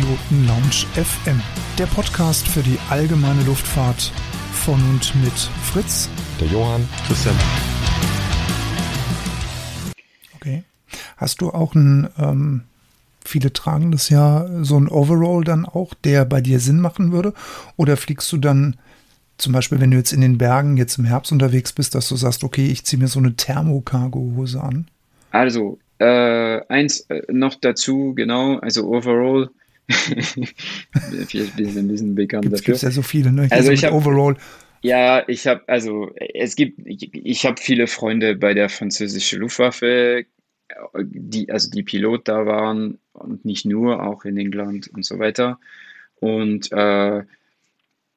Piloten Lounge FM, der Podcast für die allgemeine Luftfahrt von und mit Fritz, der Johann, Christian. Okay. Hast du auch ein, ähm, viele tragen das ja, so ein Overall dann auch, der bei dir Sinn machen würde? Oder fliegst du dann zum Beispiel, wenn du jetzt in den Bergen jetzt im Herbst unterwegs bist, dass du sagst, okay, ich ziehe mir so eine Thermocargo-Hose an? Also, äh, eins äh, noch dazu, genau, also overall. Vielleicht bin ich ein bisschen bekannt Gibt's, dafür. Gibt ja so viele, ne? also ich habe overall. Ja, ich habe also es gibt ich, ich habe viele Freunde bei der französischen Luftwaffe, die also die Pilot da waren und nicht nur, auch in England und so weiter. Und äh,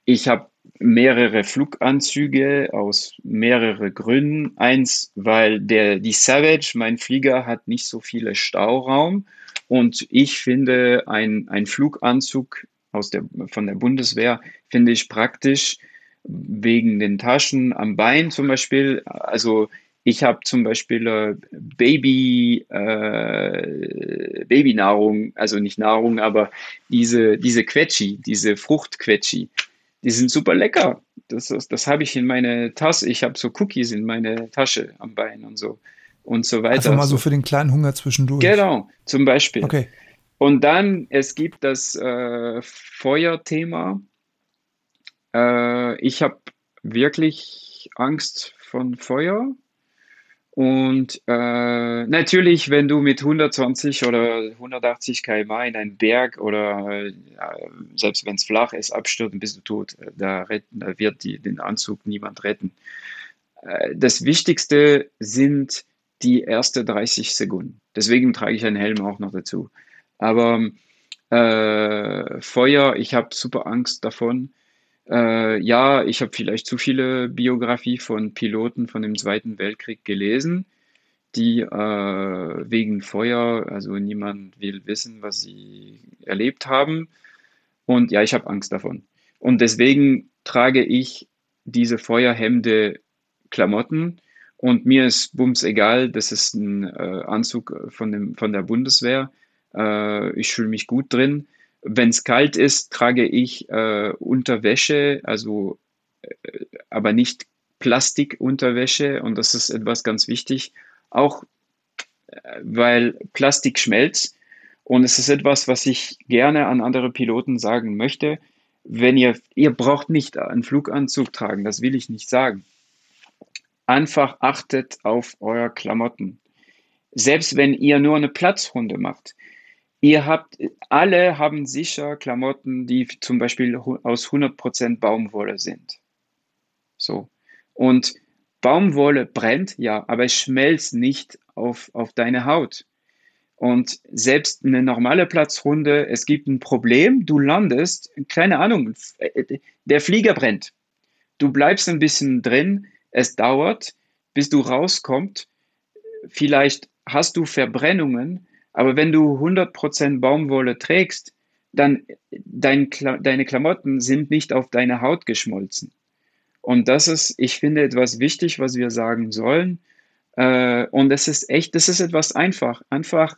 ich habe mehrere Fluganzüge aus mehreren Gründen. Eins, weil der, die Savage, mein Flieger, hat nicht so viele Stauraum. Und ich finde, ein, ein Fluganzug aus der, von der Bundeswehr finde ich praktisch wegen den Taschen am Bein zum Beispiel. Also ich habe zum Beispiel äh, Baby, äh, Babynahrung, also nicht Nahrung, aber diese, diese Quetschi, diese Fruchtquetschi die sind super lecker. Das, das, das habe ich in meine Tasse. Ich habe so Cookies in meine Tasche am Bein und so und so weiter. Einfach mal so für den kleinen Hunger zwischendurch. Genau, zum Beispiel. Okay. Und dann, es gibt das äh, Feuerthema. Äh, ich habe wirklich Angst von Feuer. Und äh, natürlich, wenn du mit 120 oder 180 km in einen Berg oder äh, selbst wenn es flach ist, abstürzen, bist du tot. Da, retten, da wird die, den Anzug niemand retten. Äh, das Wichtigste sind die ersten 30 Sekunden. Deswegen trage ich einen Helm auch noch dazu. Aber äh, Feuer, ich habe super Angst davon. Äh, ja, ich habe vielleicht zu viele Biografie von Piloten von dem Zweiten Weltkrieg gelesen, die äh, wegen Feuer, also niemand will wissen, was sie erlebt haben. Und ja, ich habe Angst davon. Und deswegen trage ich diese Feuerhemde Klamotten und mir ist bums egal, das ist ein äh, Anzug von, dem, von der Bundeswehr. Äh, ich fühle mich gut drin. Wenn es kalt ist, trage ich äh, Unterwäsche, also äh, aber nicht Plastikunterwäsche und das ist etwas ganz wichtig, auch äh, weil Plastik schmelzt und es ist etwas, was ich gerne an andere Piloten sagen möchte. Wenn ihr, ihr braucht nicht einen Fluganzug tragen, das will ich nicht sagen. Einfach achtet auf euer Klamotten. Selbst wenn ihr nur eine Platzrunde macht. Ihr habt, alle haben sicher Klamotten, die zum Beispiel aus 100% Baumwolle sind. So. Und Baumwolle brennt, ja, aber es schmelzt nicht auf, auf deine Haut. Und selbst eine normale Platzrunde, es gibt ein Problem, du landest, keine Ahnung, der Flieger brennt. Du bleibst ein bisschen drin, es dauert, bis du rauskommst. Vielleicht hast du Verbrennungen, aber wenn du 100% Baumwolle trägst, dann dein, deine Klamotten sind nicht auf deine Haut geschmolzen. Und das ist, ich finde, etwas wichtig, was wir sagen sollen. Äh, und das ist echt, das ist etwas einfach. Einfach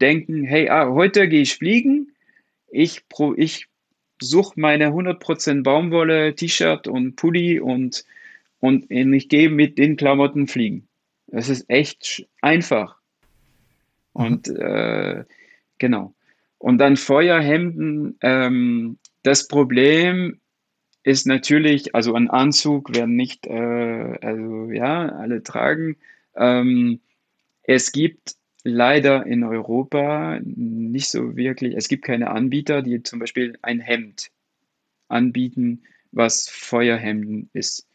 denken, hey, ah, heute gehe ich fliegen. Ich, ich suche meine 100% Baumwolle, T-Shirt und Pulli und, und ich gehe mit den Klamotten fliegen. Das ist echt einfach. Und äh, genau. Und dann Feuerhemden. Ähm, das Problem ist natürlich, also ein Anzug werden nicht, äh, also ja, alle tragen. Ähm, es gibt leider in Europa nicht so wirklich, es gibt keine Anbieter, die zum Beispiel ein Hemd anbieten, was Feuerhemden ist.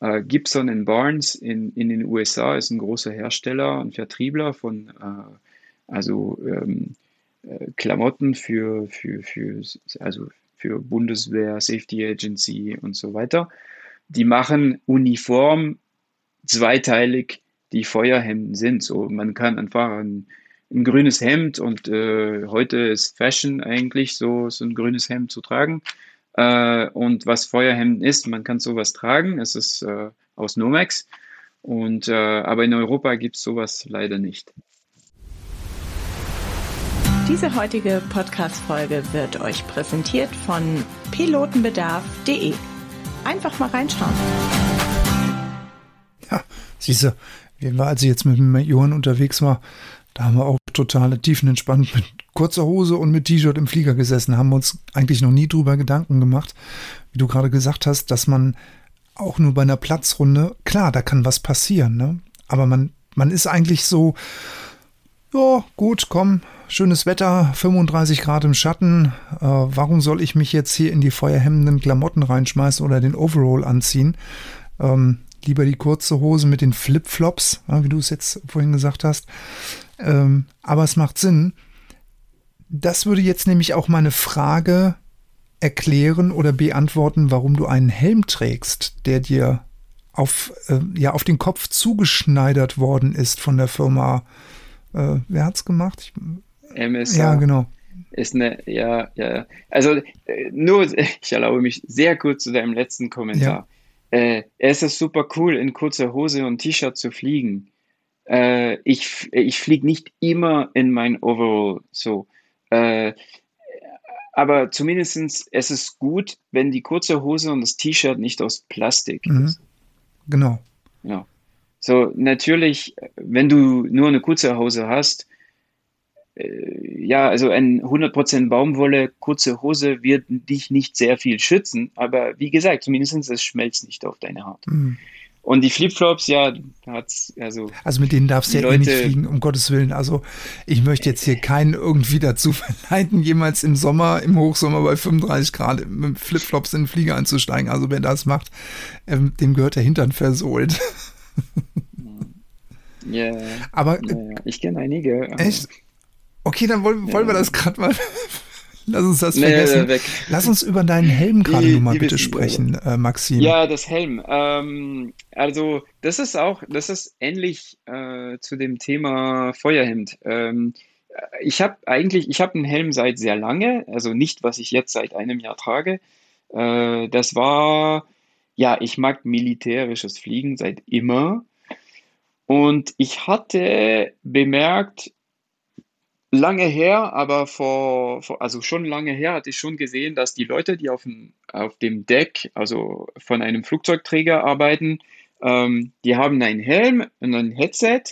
Äh, Gibson Barnes in, in den USA ist ein großer Hersteller und Vertriebler von äh, also ähm, äh, Klamotten für, für, für, also für Bundeswehr, Safety Agency und so weiter. Die machen Uniform zweiteilig, die Feuerhemden sind. So, man kann einfach ein, ein grünes Hemd und äh, heute ist Fashion eigentlich so, so ein grünes Hemd zu tragen. Äh, und was Feuerhemden ist, man kann sowas tragen. Es ist äh, aus Nomex. Und, äh, aber in Europa gibt es sowas leider nicht. Diese heutige Podcast-Folge wird euch präsentiert von pilotenbedarf.de. Einfach mal reinschauen. Ja, siehst du, als ich jetzt mit dem Johann unterwegs war, da haben wir auch total tiefenentspannt mit kurzer Hose und mit T-Shirt im Flieger gesessen, haben uns eigentlich noch nie drüber Gedanken gemacht, wie du gerade gesagt hast, dass man auch nur bei einer Platzrunde, klar, da kann was passieren, ne? Aber man, man ist eigentlich so, ja, gut, komm, schönes Wetter, 35 Grad im Schatten. Äh, warum soll ich mich jetzt hier in die feuerhemmenden Klamotten reinschmeißen oder den Overall anziehen? Ähm, lieber die kurze Hose mit den Flipflops, ja, wie du es jetzt vorhin gesagt hast. Ähm, aber es macht Sinn. Das würde jetzt nämlich auch meine Frage erklären oder beantworten, warum du einen Helm trägst, der dir auf, äh, ja, auf den Kopf zugeschneidert worden ist von der Firma. Äh, wer hat's gemacht? Ich, MSA. Ja, genau. Ist eine, ja, ja. Also äh, nur, ich erlaube mich sehr kurz zu deinem letzten Kommentar. Ja. Äh, es ist super cool, in kurzer Hose und T-Shirt zu fliegen. Äh, ich ich fliege nicht immer in mein Overall so. Äh, aber zumindest es ist gut, wenn die kurze Hose und das T-Shirt nicht aus Plastik mhm. ist. Genau. Ja. So, natürlich, wenn du nur eine kurze Hose hast, äh, ja, also ein 100% Baumwolle, kurze Hose wird dich nicht sehr viel schützen, aber wie gesagt, zumindest es schmelzt nicht auf deine Haut. Mhm. Und die Flipflops, ja, hat's, also. Also mit denen darfst du ja Leute, eh nicht fliegen, um Gottes Willen. Also ich möchte jetzt hier keinen irgendwie dazu verleiten, jemals im Sommer, im Hochsommer bei 35 Grad mit Flipflops in den Flieger einzusteigen. Also wer das macht, ähm, dem gehört der Hintern versohlt. Ja. Aber. Ja, ich kenne einige. Echt? Okay, dann wollen, wollen wir das gerade mal Lass uns das vergessen. Nee, Lass uns über deinen Helm gerade nochmal bitte sprechen, äh, Maxim. Ja, das Helm. Ähm, also, das ist auch, das ist ähnlich äh, zu dem Thema Feuerhemd. Ähm, ich habe eigentlich, ich habe einen Helm seit sehr lange, also nicht, was ich jetzt seit einem Jahr trage. Äh, das war, ja, ich mag militärisches Fliegen seit immer. Und ich hatte bemerkt, lange her, aber vor, vor, also schon lange her hatte ich schon gesehen, dass die Leute, die auf dem, auf dem Deck, also von einem Flugzeugträger arbeiten, ähm, die haben einen Helm und ein Headset.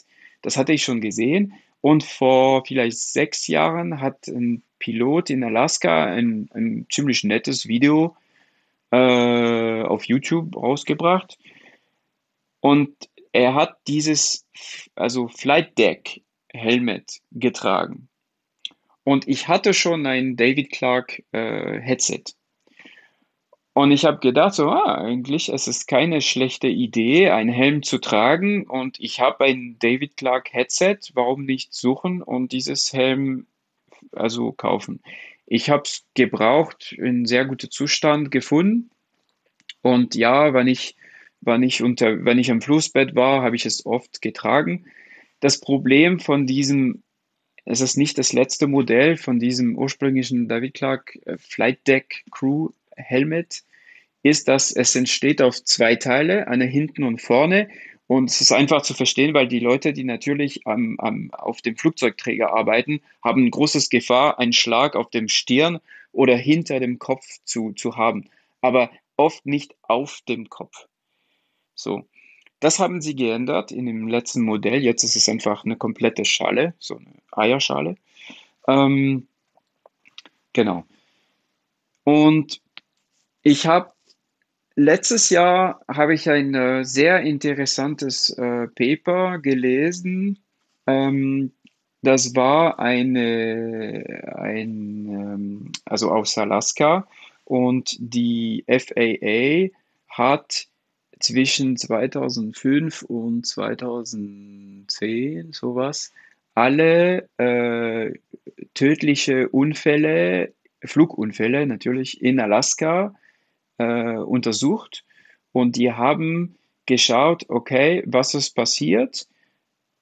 Das hatte ich schon gesehen. Und vor vielleicht sechs Jahren hat ein Pilot in Alaska ein, ein ziemlich nettes Video äh, auf YouTube rausgebracht. Und er hat dieses, also Flight Deck Helmet getragen. Und ich hatte schon ein David Clark äh, Headset. Und ich habe gedacht, so, ah, eigentlich es ist keine schlechte Idee, einen Helm zu tragen. Und ich habe ein David Clark Headset. Warum nicht suchen und dieses Helm also kaufen? Ich habe es gebraucht, in sehr gutem Zustand gefunden. Und ja, wenn ich, wenn ich, unter, wenn ich am Flussbett war, habe ich es oft getragen. Das Problem von diesem, es ist nicht das letzte Modell von diesem ursprünglichen David Clark äh, Flight Deck Crew Helmet, ist, dass es entsteht auf zwei Teile, eine hinten und vorne. Und es ist einfach zu verstehen, weil die Leute, die natürlich am, am, auf dem Flugzeugträger arbeiten, haben ein großes Gefahr, einen Schlag auf dem Stirn oder hinter dem Kopf zu, zu haben. Aber oft nicht auf dem Kopf. So. Das haben sie geändert in dem letzten Modell. Jetzt ist es einfach eine komplette Schale, so eine Eierschale. Ähm, genau. Und ich habe letztes Jahr habe ich ein äh, sehr interessantes äh, Paper gelesen. Ähm, das war eine, ein, ähm, also aus Alaska und die FAA hat zwischen 2005 und 2010, sowas, alle äh, tödliche Unfälle, Flugunfälle natürlich in Alaska äh, untersucht und die haben geschaut, okay, was ist passiert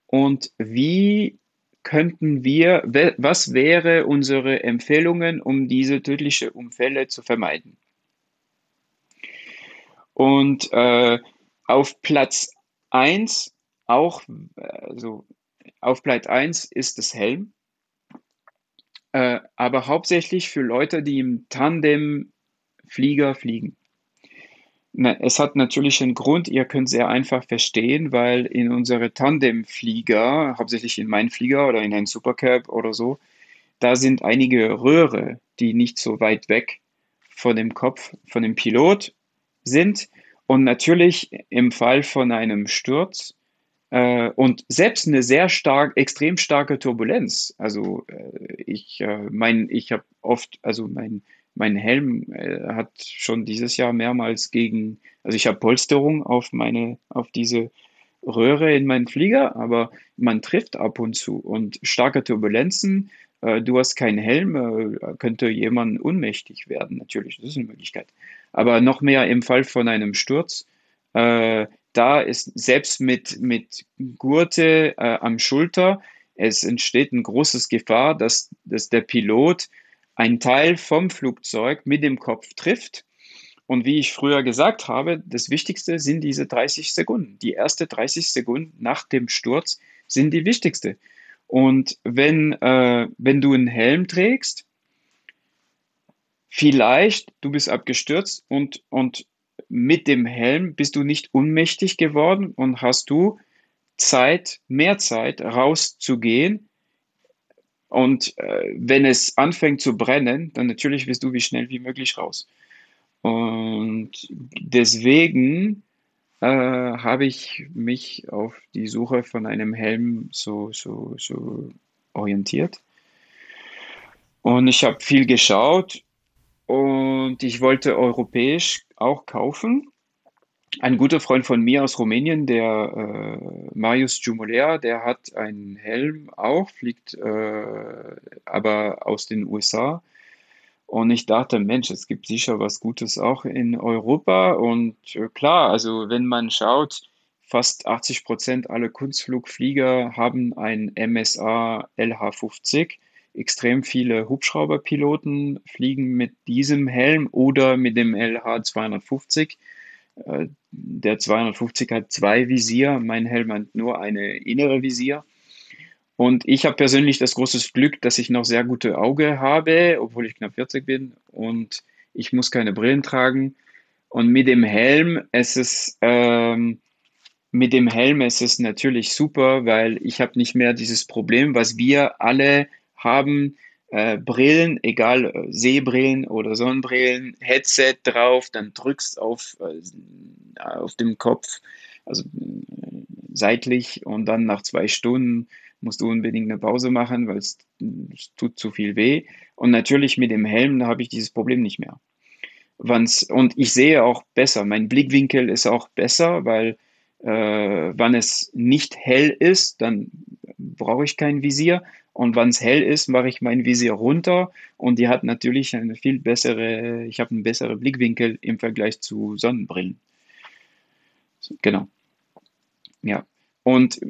und wie könnten wir, was wäre unsere Empfehlungen, um diese tödlichen Unfälle zu vermeiden? Und äh, auf Platz 1 auch, also auf Platz 1 ist das Helm. äh, aber hauptsächlich für Leute, die im Tandemflieger fliegen. Na, es hat natürlich einen Grund, ihr könnt sehr einfach verstehen, weil in unsere Tandemflieger, hauptsächlich in meinen Flieger oder in einen Supercab oder so, da sind einige Röhre, die nicht so weit weg von dem Kopf von dem Pilot sind. Und natürlich im Fall von einem Sturz äh, und selbst eine sehr stark, extrem starke Turbulenz. Also äh, ich äh, mein, ich habe oft, also mein mein Helm äh, hat schon dieses Jahr mehrmals gegen, also ich habe Polsterung auf meine, auf diese Röhre in meinen Flieger, aber man trifft ab und zu und starke Turbulenzen, äh, du hast keinen Helm, äh, könnte jemand unmächtig werden, natürlich, das ist eine Möglichkeit. Aber noch mehr im Fall von einem Sturz, äh, da ist selbst mit, mit Gurte äh, am Schulter, es entsteht ein großes Gefahr, dass, dass der Pilot ein Teil vom Flugzeug mit dem Kopf trifft. Und wie ich früher gesagt habe, das Wichtigste sind diese 30 Sekunden. Die erste 30 Sekunden nach dem Sturz sind die wichtigste. Und wenn, äh, wenn du einen Helm trägst, vielleicht du bist abgestürzt und, und mit dem Helm bist du nicht unmächtig geworden und hast du Zeit, mehr Zeit rauszugehen, und äh, wenn es anfängt zu brennen, dann natürlich wirst du wie schnell wie möglich raus. Und deswegen äh, habe ich mich auf die Suche von einem Helm so, so, so orientiert. Und ich habe viel geschaut und ich wollte europäisch auch kaufen ein guter Freund von mir aus Rumänien, der äh, Marius Jumolea, der hat einen Helm auch, fliegt äh, aber aus den USA. Und ich dachte, Mensch, es gibt sicher was Gutes auch in Europa. Und äh, klar, also wenn man schaut, fast 80 Prozent aller Kunstflugflieger haben ein MSA LH50. Extrem viele Hubschrauberpiloten fliegen mit diesem Helm oder mit dem LH250. Äh, der 250 hat zwei Visier, mein Helm hat nur eine innere Visier. Und ich habe persönlich das große Glück, dass ich noch sehr gute Auge habe, obwohl ich knapp 40 bin und ich muss keine Brillen tragen. Und mit dem Helm, es ist ähm, mit dem Helm ist es natürlich super, weil ich habe nicht mehr dieses Problem, was wir alle haben, äh, Brillen, egal äh, Sehbrillen oder Sonnenbrillen, Headset drauf, dann drückst auf, äh, auf dem Kopf, also äh, seitlich und dann nach zwei Stunden musst du unbedingt eine Pause machen, weil es, tut zu viel weh. Und natürlich mit dem Helm, da habe ich dieses Problem nicht mehr. Wann's, und ich sehe auch besser. Mein Blickwinkel ist auch besser, weil äh, wann es nicht hell ist, dann brauche ich kein Visier. Und wenn es hell ist, mache ich mein Visier runter und die hat natürlich eine viel bessere, ich habe einen besseren Blickwinkel im Vergleich zu Sonnenbrillen. Genau. Ja. Und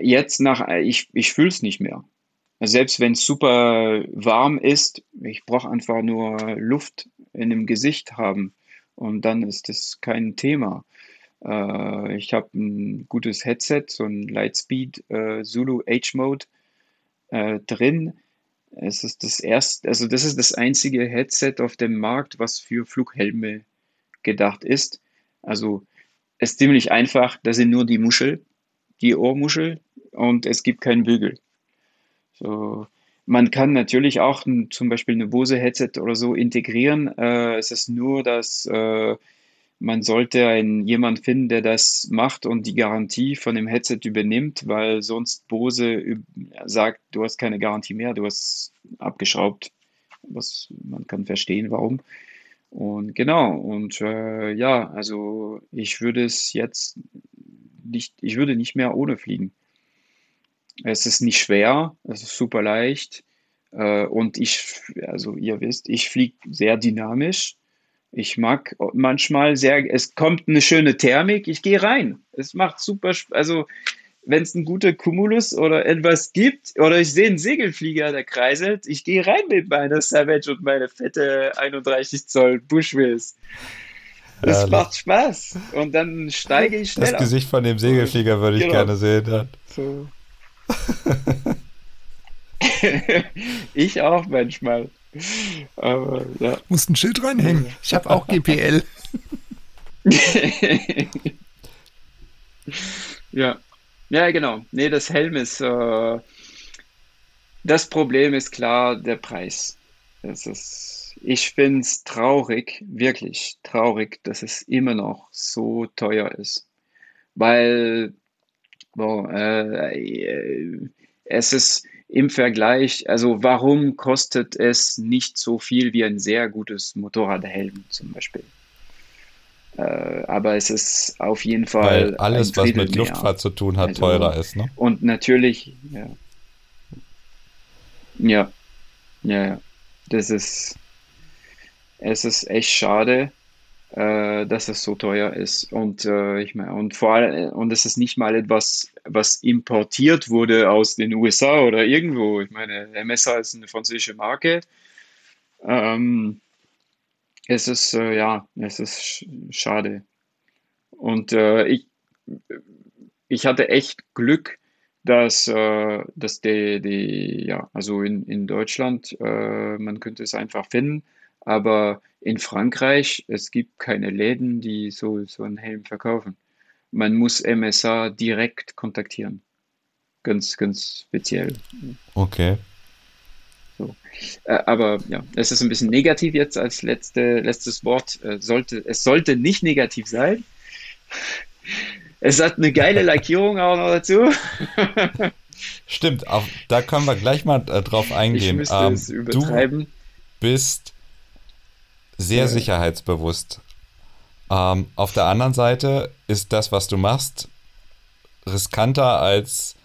jetzt nach, ich, ich fühle es nicht mehr. Selbst wenn es super warm ist, ich brauche einfach nur Luft in dem Gesicht haben und dann ist das kein Thema. Äh, ich habe ein gutes Headset, so ein Lightspeed äh, Zulu H-Mode äh, drin. Es ist das erste, also das ist das einzige Headset auf dem Markt, was für Flughelme gedacht ist. Also es ist ziemlich einfach, da sind nur die Muschel, die Ohrmuschel und es gibt keinen Bügel. So, man kann natürlich auch zum Beispiel eine Bose-Headset oder so integrieren. Äh, es ist nur, dass äh, man sollte einen, jemand finden, der das macht und die Garantie von dem Headset übernimmt, weil sonst Bose sagt, du hast keine Garantie mehr, du hast abgeschraubt. Was man kann verstehen, warum. Und genau, und äh, ja, also ich würde es jetzt nicht, ich würde nicht mehr ohne fliegen. Es ist nicht schwer, es ist super leicht. Äh, und ich, also ihr wisst, ich fliege sehr dynamisch. Ich mag manchmal sehr, es kommt eine schöne Thermik, ich gehe rein. Es macht super, also wenn es ein guter Cumulus oder etwas gibt, oder ich sehe einen Segelflieger, der kreiselt, ich gehe rein mit meiner Savage und meine fette 31 Zoll Bushwills. Das Herrlich. macht Spaß. Und dann steige ich schneller. Das Gesicht von dem Segelflieger würde ich genau. gerne sehen. Dann. So. ich auch manchmal. Aber ja. Muss ein Schild reinhängen. Ich habe auch GPL. ja. Ja, genau. Nee, das Helm ist. Äh, das Problem ist klar der Preis. Das ist, ich finde es traurig, wirklich traurig, dass es immer noch so teuer ist. Weil boah, äh, es ist im Vergleich, also warum kostet es nicht so viel wie ein sehr gutes Motorradhelm zum Beispiel? Äh, aber es ist auf jeden Fall. Weil alles, was mit Luftfahrt mehr. zu tun hat, also, teurer ist, ne? Und natürlich, ja. Ja, ja, ja. Das ist, es ist echt schade, äh, dass es so teuer ist. Und äh, ich meine, und vor allem, und es ist nicht mal etwas, was importiert wurde aus den USA oder irgendwo. Ich meine, MSA ist eine französische Marke. Ähm, es ist, äh, ja, es ist schade. Und äh, ich, ich hatte echt Glück, dass, äh, dass die, die, ja, also in, in Deutschland, äh, man könnte es einfach finden, aber in Frankreich, es gibt keine Läden, die so, so einen Helm verkaufen. Man muss MSA direkt kontaktieren. Ganz, ganz speziell. Okay. So. Äh, aber ja, es ist ein bisschen negativ jetzt als letzte, letztes Wort. Äh, sollte, es sollte nicht negativ sein. Es hat eine geile Lackierung auch noch dazu. Stimmt, auch, da können wir gleich mal äh, drauf eingehen. Ich ähm, es übertreiben. Du bist sehr ja. sicherheitsbewusst. Ähm, auf der anderen Seite ist das, was du machst, riskanter als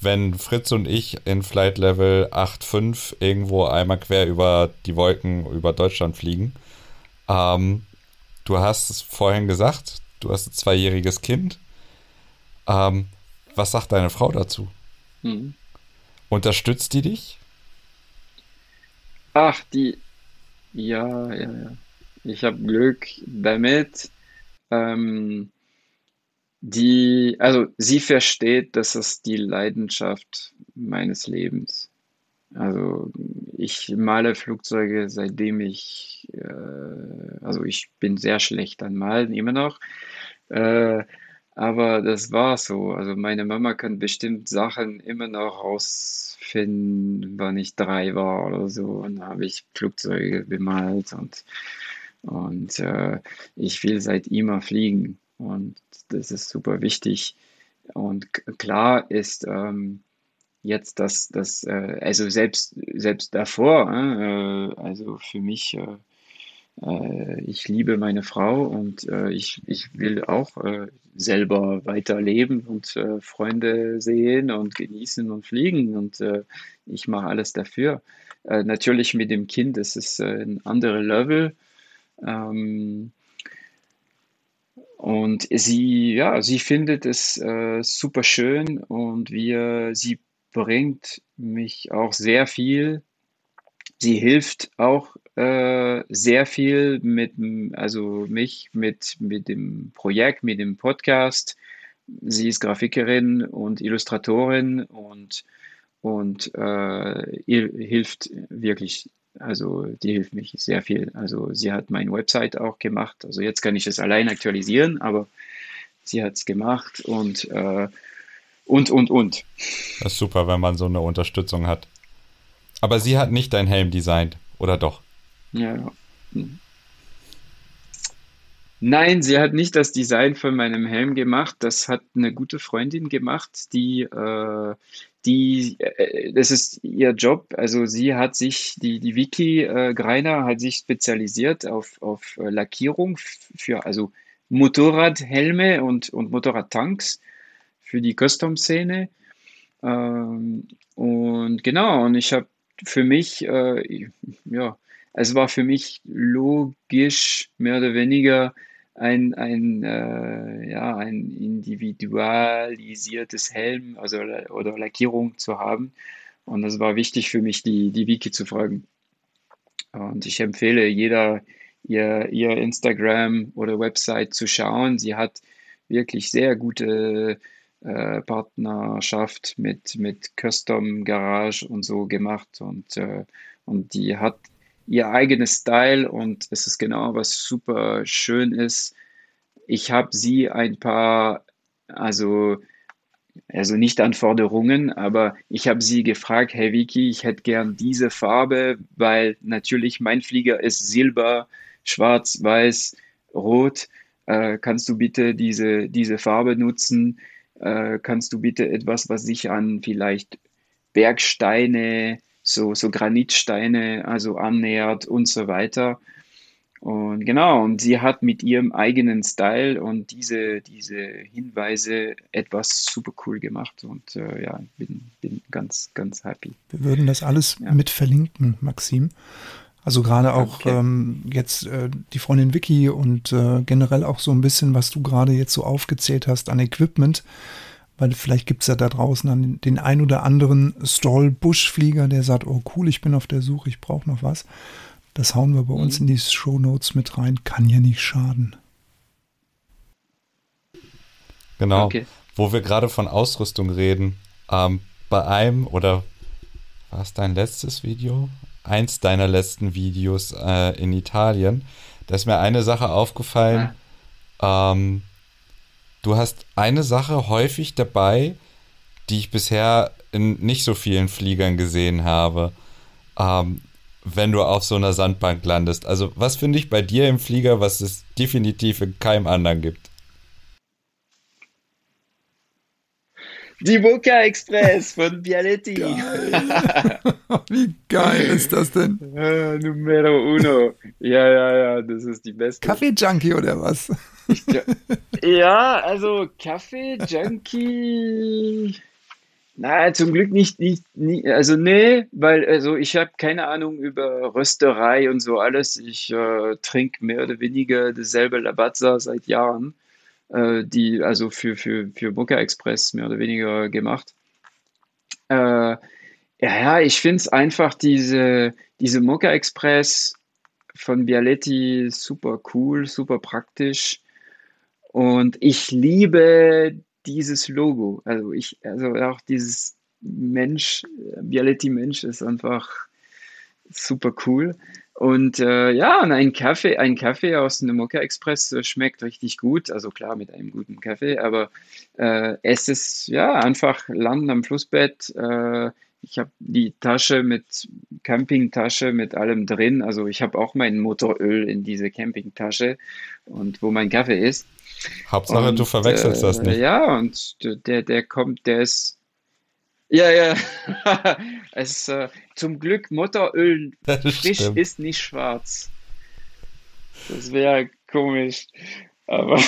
wenn Fritz und ich in Flight Level 8.5 irgendwo einmal quer über die Wolken über Deutschland fliegen. Ähm, du hast es vorhin gesagt, du hast ein zweijähriges Kind. Ähm, was sagt deine Frau dazu? Hm. Unterstützt die dich? Ach, die. Ja, ja, ja. Ich habe Glück damit. Ähm, die, also sie versteht, dass es die Leidenschaft meines Lebens. Also ich male Flugzeuge, seitdem ich, äh, also ich bin sehr schlecht an Malen, immer noch. Äh, aber das war so. Also meine Mama kann bestimmt Sachen immer noch rausfinden, wann ich drei war oder so. Und da habe ich Flugzeuge bemalt und, und äh, ich will seit immer fliegen. Und das ist super wichtig. Und klar ist ähm, jetzt, dass das, äh, also selbst, selbst davor, äh, also für mich, äh, äh, ich liebe meine Frau und äh, ich, ich will auch äh, selber weiterleben und Freunde sehen und genießen und fliegen und ich mache alles dafür. natürlich mit dem Kind ist es ein anderer Level. Ähm, und sie, ja, sie findet es äh, super schön und wir, sie bringt mich auch sehr viel. Sie hilft auch äh, sehr viel mit, also mich mit, mit dem Projekt, mit dem Podcast. Sie ist Grafikerin und Illustratorin und, und äh, hilft wirklich also die hilft mich sehr viel. Also sie hat meine Website auch gemacht. Also jetzt kann ich es allein aktualisieren, aber sie hat es gemacht und äh, und und und. Das ist super, wenn man so eine Unterstützung hat. Aber sie hat nicht dein Helm designt, oder doch? Ja. Hm. Nein, sie hat nicht das Design von meinem Helm gemacht. Das hat eine gute Freundin gemacht, die, äh, die, äh, das ist ihr Job. Also sie hat sich, die, die Vicky äh, Greiner hat sich spezialisiert auf, auf äh, Lackierung für, also Motorradhelme und, und Motorradtanks für die Custom-Szene. Ähm, und genau, und ich habe für mich, äh, ja, es war für mich logisch, mehr oder weniger ein, ein, äh, ja, ein individualisiertes Helm also, oder Lackierung zu haben. Und es war wichtig für mich, die, die Wiki zu fragen. Und ich empfehle jeder, ihr, ihr Instagram oder Website zu schauen. Sie hat wirklich sehr gute äh, Partnerschaft mit, mit Custom Garage und so gemacht und, äh, und die hat ihr eigenes Style und es ist genau was super schön ist. Ich habe sie ein paar, also also nicht Anforderungen, aber ich habe sie gefragt, hey Vicky, ich hätte gern diese Farbe, weil natürlich mein Flieger ist Silber, Schwarz, Weiß, Rot. Äh, kannst du bitte diese, diese Farbe nutzen? Äh, kannst du bitte etwas, was sich an vielleicht Bergsteine, so, so Granitsteine, also annähert und so weiter. Und genau, und sie hat mit ihrem eigenen Style und diese, diese Hinweise etwas super cool gemacht. Und äh, ja, bin, bin ganz, ganz happy. Wir würden das alles ja. mit verlinken, Maxim. Also gerade auch okay. ähm, jetzt äh, die Freundin Vicky und äh, generell auch so ein bisschen, was du gerade jetzt so aufgezählt hast an Equipment. Weil vielleicht gibt es ja da draußen an den ein oder anderen Stall-Buschflieger, der sagt, oh cool, ich bin auf der Suche, ich brauche noch was. Das hauen wir bei mhm. uns in die Show Notes mit rein. Kann ja nicht schaden. Genau. Okay. Wo wir gerade von Ausrüstung reden. Ähm, bei einem oder war es dein letztes Video? Eins deiner letzten Videos äh, in Italien. Da ist mir eine Sache aufgefallen. Ja. Ähm, du hast eine Sache häufig dabei, die ich bisher in nicht so vielen Fliegern gesehen habe. Ähm, wenn du auf so einer Sandbank landest? Also, was finde ich bei dir im Flieger, was es definitiv in keinem anderen gibt? Die Boca Express von Bialetti. Geil. Wie geil ist das denn? Uh, numero uno. Ja, ja, ja, das ist die beste. Kaffee-Junkie oder was? Ja, also Kaffee-Junkie. Na, zum Glück nicht, nicht, nicht also nee, weil also ich habe keine Ahnung über Rösterei und so alles. Ich äh, trinke mehr oder weniger dasselbe Lavazza seit Jahren, äh, die also für, für, für Mocha Express mehr oder weniger gemacht. Äh, ja, ja, ich finde es einfach diese, diese Mocha Express von Bialetti super cool, super praktisch. Und ich liebe dieses Logo. Also ich, also auch dieses Mensch, Bialetti Mensch ist einfach super cool. Und äh, ja, und ein Kaffee, ein Kaffee aus einem Mokka Express schmeckt richtig gut. Also klar mit einem guten Kaffee, aber äh, es ist ja einfach Landen am Flussbett. Äh, ich habe die Tasche mit Campingtasche mit allem drin. Also ich habe auch mein Motoröl in diese Campingtasche und wo mein Kaffee ist. Hauptsache, und, du verwechselst äh, das nicht. Ja, und der, der kommt, der ist. Ja, ja. es, äh, zum Glück Motoröl frisch stimmt. ist nicht schwarz. Das wäre komisch. Aber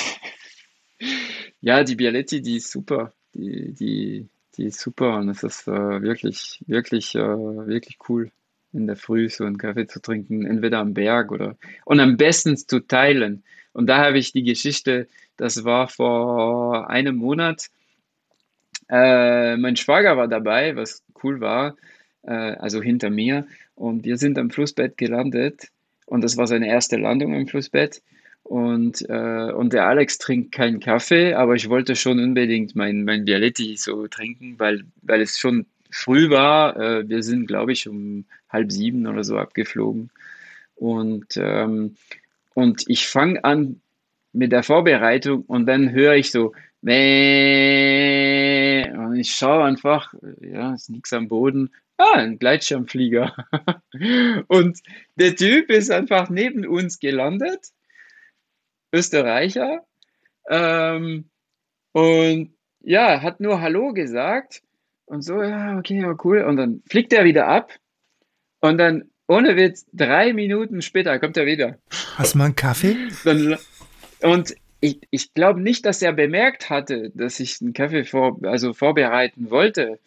ja, die Bialetti, die ist super. Die, die, die ist super und es ist äh, wirklich, wirklich, äh, wirklich cool, in der Früh so einen Kaffee zu trinken, entweder am Berg oder und am besten zu teilen. Und da habe ich die Geschichte, das war vor einem Monat. Äh, mein Schwager war dabei, was cool war, äh, also hinter mir. Und wir sind am Flussbett gelandet. Und das war seine erste Landung am Flussbett. Und, äh, und der Alex trinkt keinen Kaffee, aber ich wollte schon unbedingt mein, mein Bialetti so trinken, weil, weil es schon früh war. Äh, wir sind, glaube ich, um halb sieben oder so abgeflogen. Und, ähm, und ich fange an mit der Vorbereitung und dann höre ich so, Mäh, und ich schaue einfach, ja, ist nichts am Boden. Ah, ein Gleitschirmflieger. und der Typ ist einfach neben uns gelandet, Österreicher, ähm, und ja, hat nur Hallo gesagt und so, ja, okay, ja, cool. Und dann fliegt er wieder ab und dann ohne Witz, drei Minuten später kommt er wieder. Hast du mal einen Kaffee? Dann, und ich, ich glaube nicht, dass er bemerkt hatte, dass ich einen Kaffee vor, also vorbereiten wollte.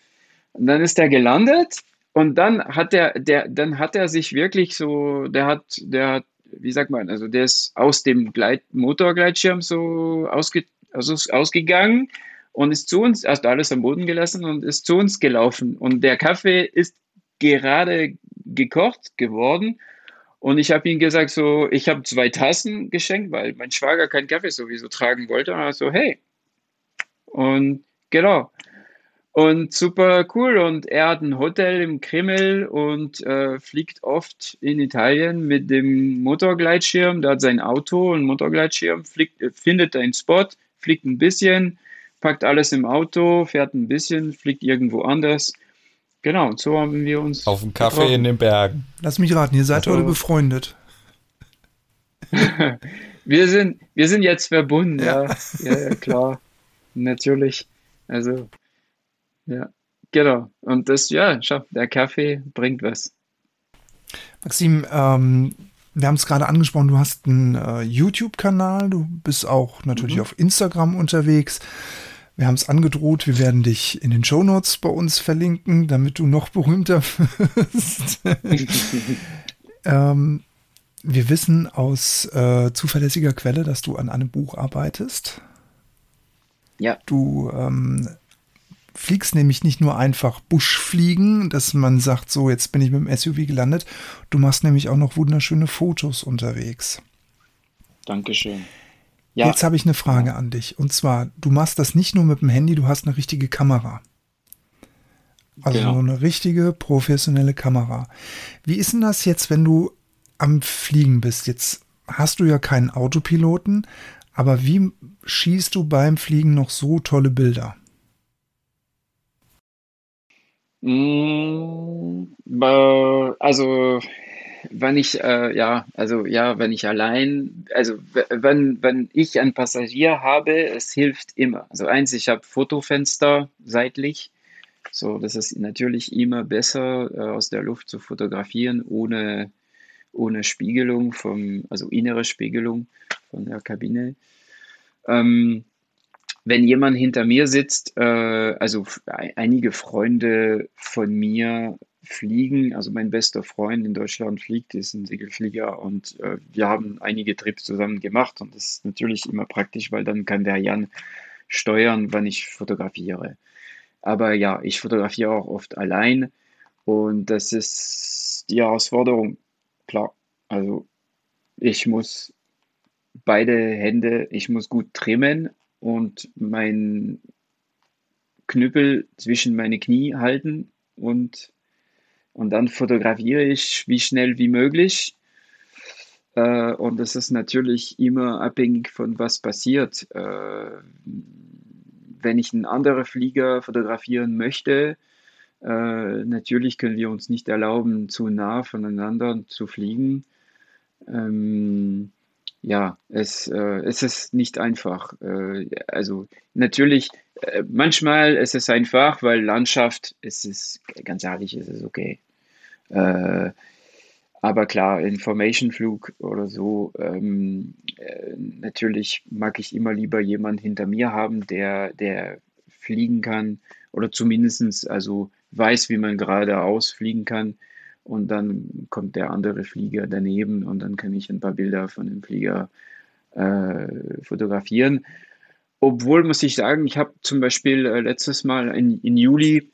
Und dann ist er gelandet und dann hat er, der, dann hat er sich wirklich so, der hat, der hat, wie sagt man, also der ist aus dem Gleit, Motorgleitschirm so ausge, also ausgegangen und ist zu uns, erst alles am Boden gelassen und ist zu uns gelaufen. Und der Kaffee ist gerade gekocht geworden. Und ich habe ihm gesagt, so, ich habe zwei Tassen geschenkt, weil mein Schwager keinen Kaffee sowieso tragen wollte. Und er so, hey. Und genau. Und super cool. Und er hat ein Hotel im Kreml und äh, fliegt oft in Italien mit dem Motorgleitschirm. Da hat sein Auto und Motorgleitschirm, fliegt, äh, findet einen Spot, fliegt ein bisschen, packt alles im Auto, fährt ein bisschen, fliegt irgendwo anders. Genau, und so haben wir uns. Auf dem Kaffee getroffen. in den Bergen. Lass mich raten, ihr seid also, heute befreundet. wir, sind, wir sind jetzt verbunden, ja. ja, ja klar. Natürlich. Also, ja, genau. Und das, ja, schau, der Kaffee bringt was. Maxim, ähm, wir haben es gerade angesprochen, du hast einen äh, YouTube-Kanal, du bist auch natürlich mhm. auf Instagram unterwegs. Wir haben es angedroht, wir werden dich in den Show Notes bei uns verlinken, damit du noch berühmter wirst. ähm, wir wissen aus äh, zuverlässiger Quelle, dass du an einem Buch arbeitest. Ja. Du ähm, fliegst nämlich nicht nur einfach Buschfliegen, dass man sagt, so, jetzt bin ich mit dem SUV gelandet. Du machst nämlich auch noch wunderschöne Fotos unterwegs. Dankeschön. Ja. Jetzt habe ich eine Frage an dich. Und zwar, du machst das nicht nur mit dem Handy, du hast eine richtige Kamera. Also genau. eine richtige professionelle Kamera. Wie ist denn das jetzt, wenn du am Fliegen bist? Jetzt hast du ja keinen Autopiloten, aber wie schießt du beim Fliegen noch so tolle Bilder? Also wenn ich, äh, ja, also ja, wenn ich allein, also wenn, wenn ich einen Passagier habe, es hilft immer. Also eins, ich habe Fotofenster seitlich, so das ist natürlich immer besser äh, aus der Luft zu fotografieren, ohne, ohne Spiegelung vom, also innere Spiegelung von der Kabine. Ähm, wenn jemand hinter mir sitzt, äh, also einige Freunde von mir fliegen, also mein bester Freund in Deutschland fliegt, ist ein Segelflieger und äh, wir haben einige Trips zusammen gemacht und das ist natürlich immer praktisch, weil dann kann der Jan steuern, wann ich fotografiere. Aber ja, ich fotografiere auch oft allein und das ist die Herausforderung, klar. Also ich muss beide Hände, ich muss gut trimmen und mein Knüppel zwischen meine Knie halten und, und dann fotografiere ich wie schnell wie möglich. Äh, und das ist natürlich immer abhängig von was passiert. Äh, wenn ich einen anderen Flieger fotografieren möchte, äh, natürlich können wir uns nicht erlauben, zu nah voneinander zu fliegen. Ähm, ja, es, äh, es ist nicht einfach. Äh, also natürlich, äh, manchmal ist es einfach, weil Landschaft, es ist, ganz ehrlich, es ist okay. Äh, aber klar, Information-Flug oder so, ähm, äh, natürlich mag ich immer lieber jemanden hinter mir haben, der, der fliegen kann oder zumindest also weiß, wie man geradeaus fliegen kann und dann kommt der andere Flieger daneben und dann kann ich ein paar Bilder von dem Flieger äh, fotografieren. Obwohl muss ich sagen, ich habe zum Beispiel äh, letztes Mal in, in Juli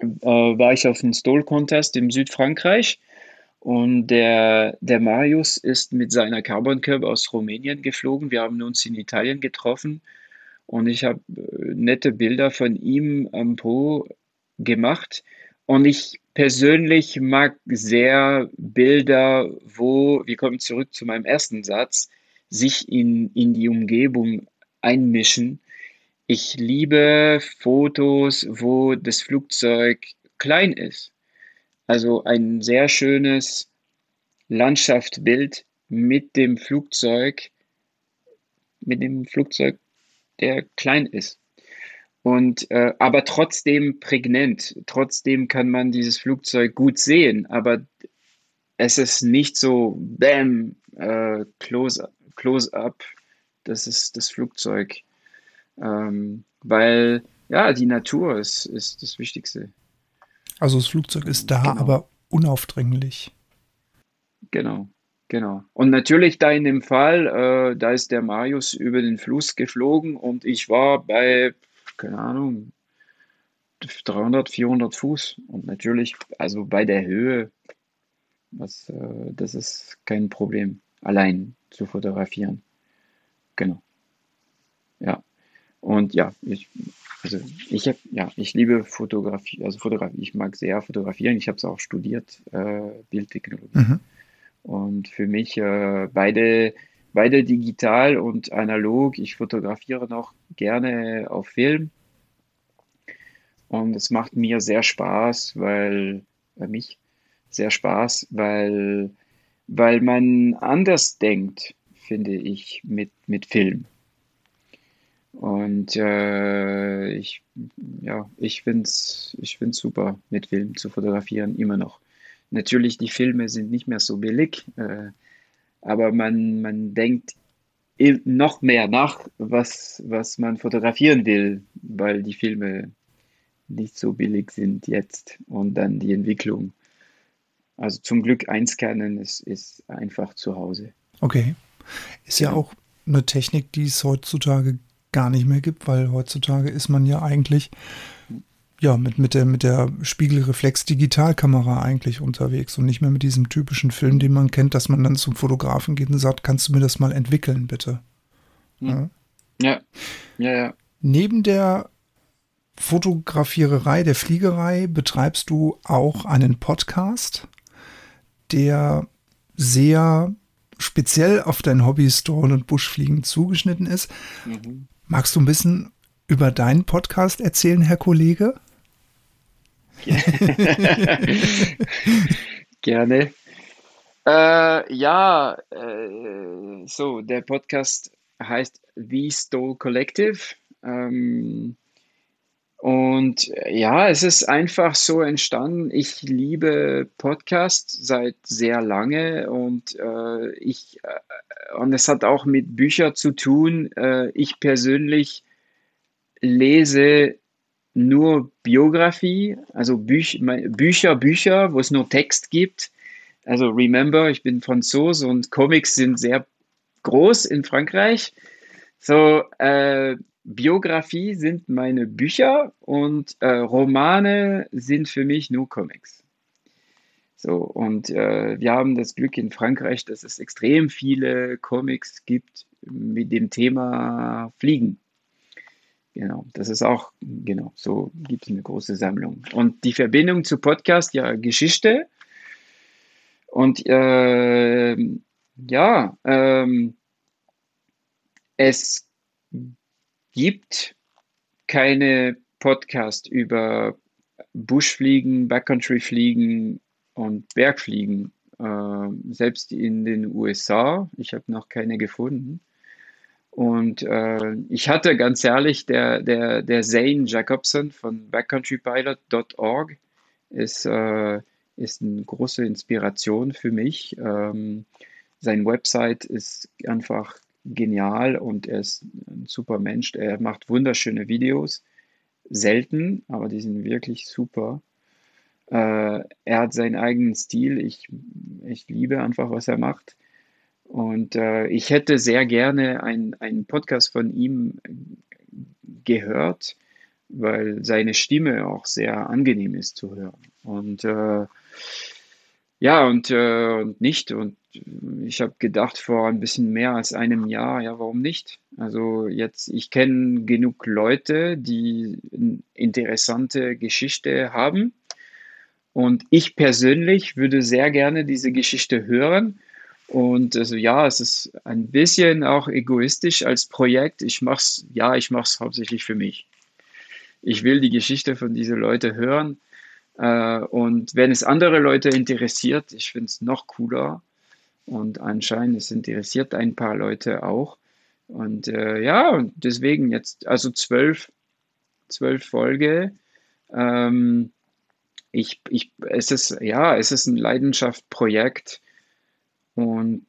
äh, war ich auf einem Stole Contest in Südfrankreich und der, der Marius ist mit seiner Carbon Curve aus Rumänien geflogen. Wir haben uns in Italien getroffen und ich habe äh, nette Bilder von ihm am Po gemacht. Und ich persönlich mag sehr Bilder, wo, wir kommen zurück zu meinem ersten Satz, sich in, in die Umgebung einmischen. Ich liebe Fotos, wo das Flugzeug klein ist. Also ein sehr schönes Landschaftsbild mit dem Flugzeug, mit dem Flugzeug, der klein ist. Und äh, aber trotzdem prägnant. Trotzdem kann man dieses Flugzeug gut sehen, aber es ist nicht so Bam, äh, Close, Close up. Das ist das Flugzeug, ähm, weil ja die Natur ist, ist das Wichtigste. Also das Flugzeug ist da, genau. aber unaufdringlich. Genau, genau. Und natürlich da in dem Fall, äh, da ist der Marius über den Fluss geflogen und ich war bei keine Ahnung, 300, 400 Fuß. Und natürlich, also bei der Höhe, was, äh, das ist kein Problem, allein zu fotografieren. Genau. Ja. Und ja, ich, also ich habe, ja, ich liebe Fotografie, also Fotografie, ich mag sehr fotografieren. Ich habe es auch studiert, äh, Bildtechnologie. Mhm. Und für mich äh, beide, beide digital und analog. Ich fotografiere noch gerne auf Film. Und es macht mir sehr Spaß, weil, bei mich sehr Spaß, weil, weil man anders denkt, finde ich, mit, mit Film. Und äh, ich, ja, ich finde es ich find's super, mit Film zu fotografieren, immer noch. Natürlich, die Filme sind nicht mehr so billig, äh, aber man, man denkt noch mehr nach, was, was man fotografieren will, weil die Filme nicht so billig sind jetzt und dann die Entwicklung. Also zum Glück einscannen ist, ist einfach zu Hause. Okay. Ist ja auch eine Technik, die es heutzutage gar nicht mehr gibt, weil heutzutage ist man ja eigentlich ja mit, mit der, mit der Spiegelreflex-Digitalkamera eigentlich unterwegs und nicht mehr mit diesem typischen Film, den man kennt, dass man dann zum Fotografen geht und sagt, kannst du mir das mal entwickeln, bitte? Hm. Ja. ja, ja, ja. Neben der Fotografiererei, der Fliegerei betreibst du auch einen Podcast, der sehr speziell auf dein Hobby Storn und Buschfliegen zugeschnitten ist. Mhm. Magst du ein bisschen über deinen Podcast erzählen, Herr Kollege? Gerne. Äh, ja, äh, so, der Podcast heißt The Stole Collective. Ähm, und ja, es ist einfach so entstanden. Ich liebe Podcasts seit sehr lange und äh, ich äh, und es hat auch mit Büchern zu tun. Äh, ich persönlich lese nur Biografie, also Büch, Bücher, Bücher, wo es nur Text gibt. Also remember, ich bin Franzose und Comics sind sehr groß in Frankreich. So, äh, Biografie sind meine Bücher und äh, Romane sind für mich nur Comics. So, und äh, wir haben das Glück in Frankreich, dass es extrem viele Comics gibt mit dem Thema Fliegen. Genau, das ist auch, genau, so gibt es eine große Sammlung. Und die Verbindung zu Podcast, ja, Geschichte. Und äh, ja, ähm, es gibt keine Podcast über Buschfliegen, Backcountry-Fliegen und Bergfliegen. Äh, selbst in den USA, ich habe noch keine gefunden. Und äh, ich hatte ganz ehrlich, der, der, der Zane Jacobson von backcountrypilot.org ist, äh, ist eine große Inspiration für mich. Ähm, sein Website ist einfach genial und er ist ein super Mensch. Er macht wunderschöne Videos. Selten, aber die sind wirklich super. Äh, er hat seinen eigenen Stil. Ich, ich liebe einfach, was er macht. Und äh, ich hätte sehr gerne einen Podcast von ihm gehört, weil seine Stimme auch sehr angenehm ist zu hören. Und äh, ja, und, äh, und nicht. Und ich habe gedacht, vor ein bisschen mehr als einem Jahr, ja, warum nicht? Also jetzt, ich kenne genug Leute, die eine interessante Geschichte haben. Und ich persönlich würde sehr gerne diese Geschichte hören und also ja, es ist ein bisschen auch egoistisch als Projekt. Ich mache es, ja, ich mache es hauptsächlich für mich. Ich will die Geschichte von diesen Leuten hören. Äh, und wenn es andere Leute interessiert, ich finde es noch cooler. Und anscheinend es interessiert ein paar Leute auch. Und äh, ja, und deswegen jetzt, also zwölf, zwölf Folge. Ähm, ich, ich, es ist, ja, es ist ein Leidenschaftprojekt und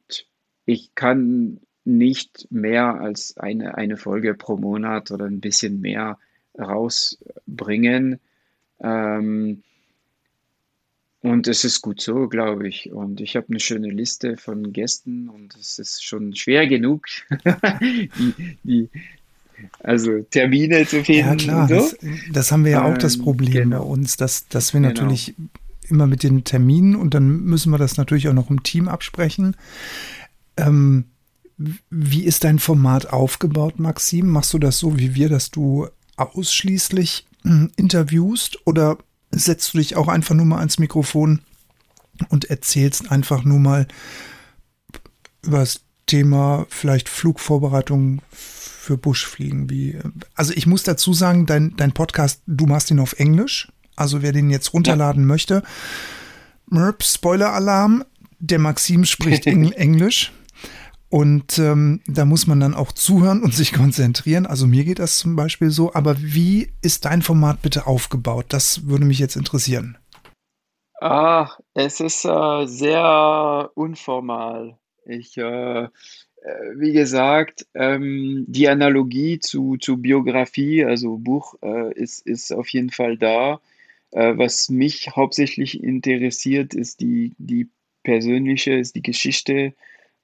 ich kann nicht mehr als eine, eine Folge pro Monat oder ein bisschen mehr rausbringen. Ähm, und es ist gut so, glaube ich. Und ich habe eine schöne Liste von Gästen und es ist schon schwer genug, die, die, also Termine zu finden. Ja, klar, so. das, das, haben wir ja auch das ähm, Problem genau. bei uns, dass, dass wir genau. natürlich immer mit den Terminen und dann müssen wir das natürlich auch noch im Team absprechen. Ähm, wie ist dein Format aufgebaut, Maxim? Machst du das so wie wir, dass du ausschließlich hm, interviewst oder setzt du dich auch einfach nur mal ans Mikrofon und erzählst einfach nur mal über das Thema vielleicht Flugvorbereitung für Buschfliegen? Wie, also ich muss dazu sagen, dein, dein Podcast, du machst ihn auf Englisch. Also wer den jetzt runterladen ja. möchte, Spoiler-Alarm, der Maxim spricht Englisch. Und ähm, da muss man dann auch zuhören und sich konzentrieren. Also mir geht das zum Beispiel so. Aber wie ist dein Format bitte aufgebaut? Das würde mich jetzt interessieren. Ah, es ist äh, sehr unformal. Ich, äh, äh, wie gesagt, ähm, die Analogie zu, zu Biografie, also Buch, äh, ist, ist auf jeden Fall da. Äh, was mich hauptsächlich interessiert, ist die, die persönliche, ist die Geschichte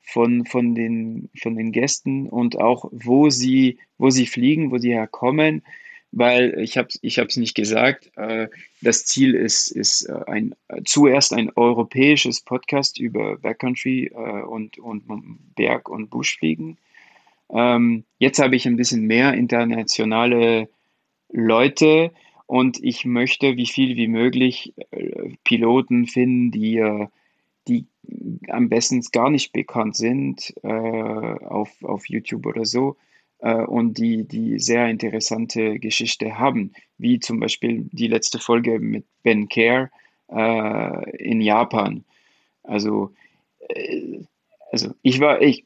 von, von, den, von den Gästen und auch, wo sie, wo sie fliegen, wo sie herkommen weil ich habe ich es nicht gesagt, äh, das Ziel ist, ist äh, ein, zuerst ein europäisches Podcast über Backcountry äh, und, und Berg- und Buschfliegen. Ähm, jetzt habe ich ein bisschen mehr internationale Leute und ich möchte wie viel wie möglich äh, Piloten finden, die, äh, die am besten gar nicht bekannt sind äh, auf, auf YouTube oder so und die, die sehr interessante Geschichte haben, wie zum Beispiel die letzte Folge mit Ben Care äh, in Japan. Also, äh, also ich war, ich,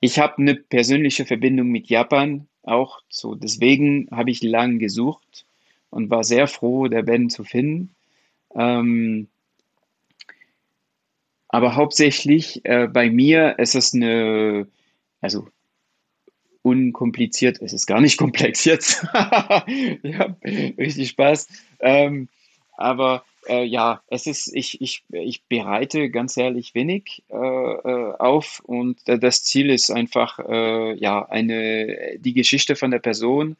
ich habe eine persönliche Verbindung mit Japan auch, so deswegen habe ich lang gesucht und war sehr froh, der Ben zu finden. Ähm, aber hauptsächlich äh, bei mir ist es eine, also unkompliziert. Es ist gar nicht komplex jetzt. ja, richtig Spaß. Ähm, aber äh, ja, es ist, ich, ich, ich bereite ganz ehrlich wenig äh, äh auf und das Ziel ist einfach, äh, ja, eine, die Geschichte von der Person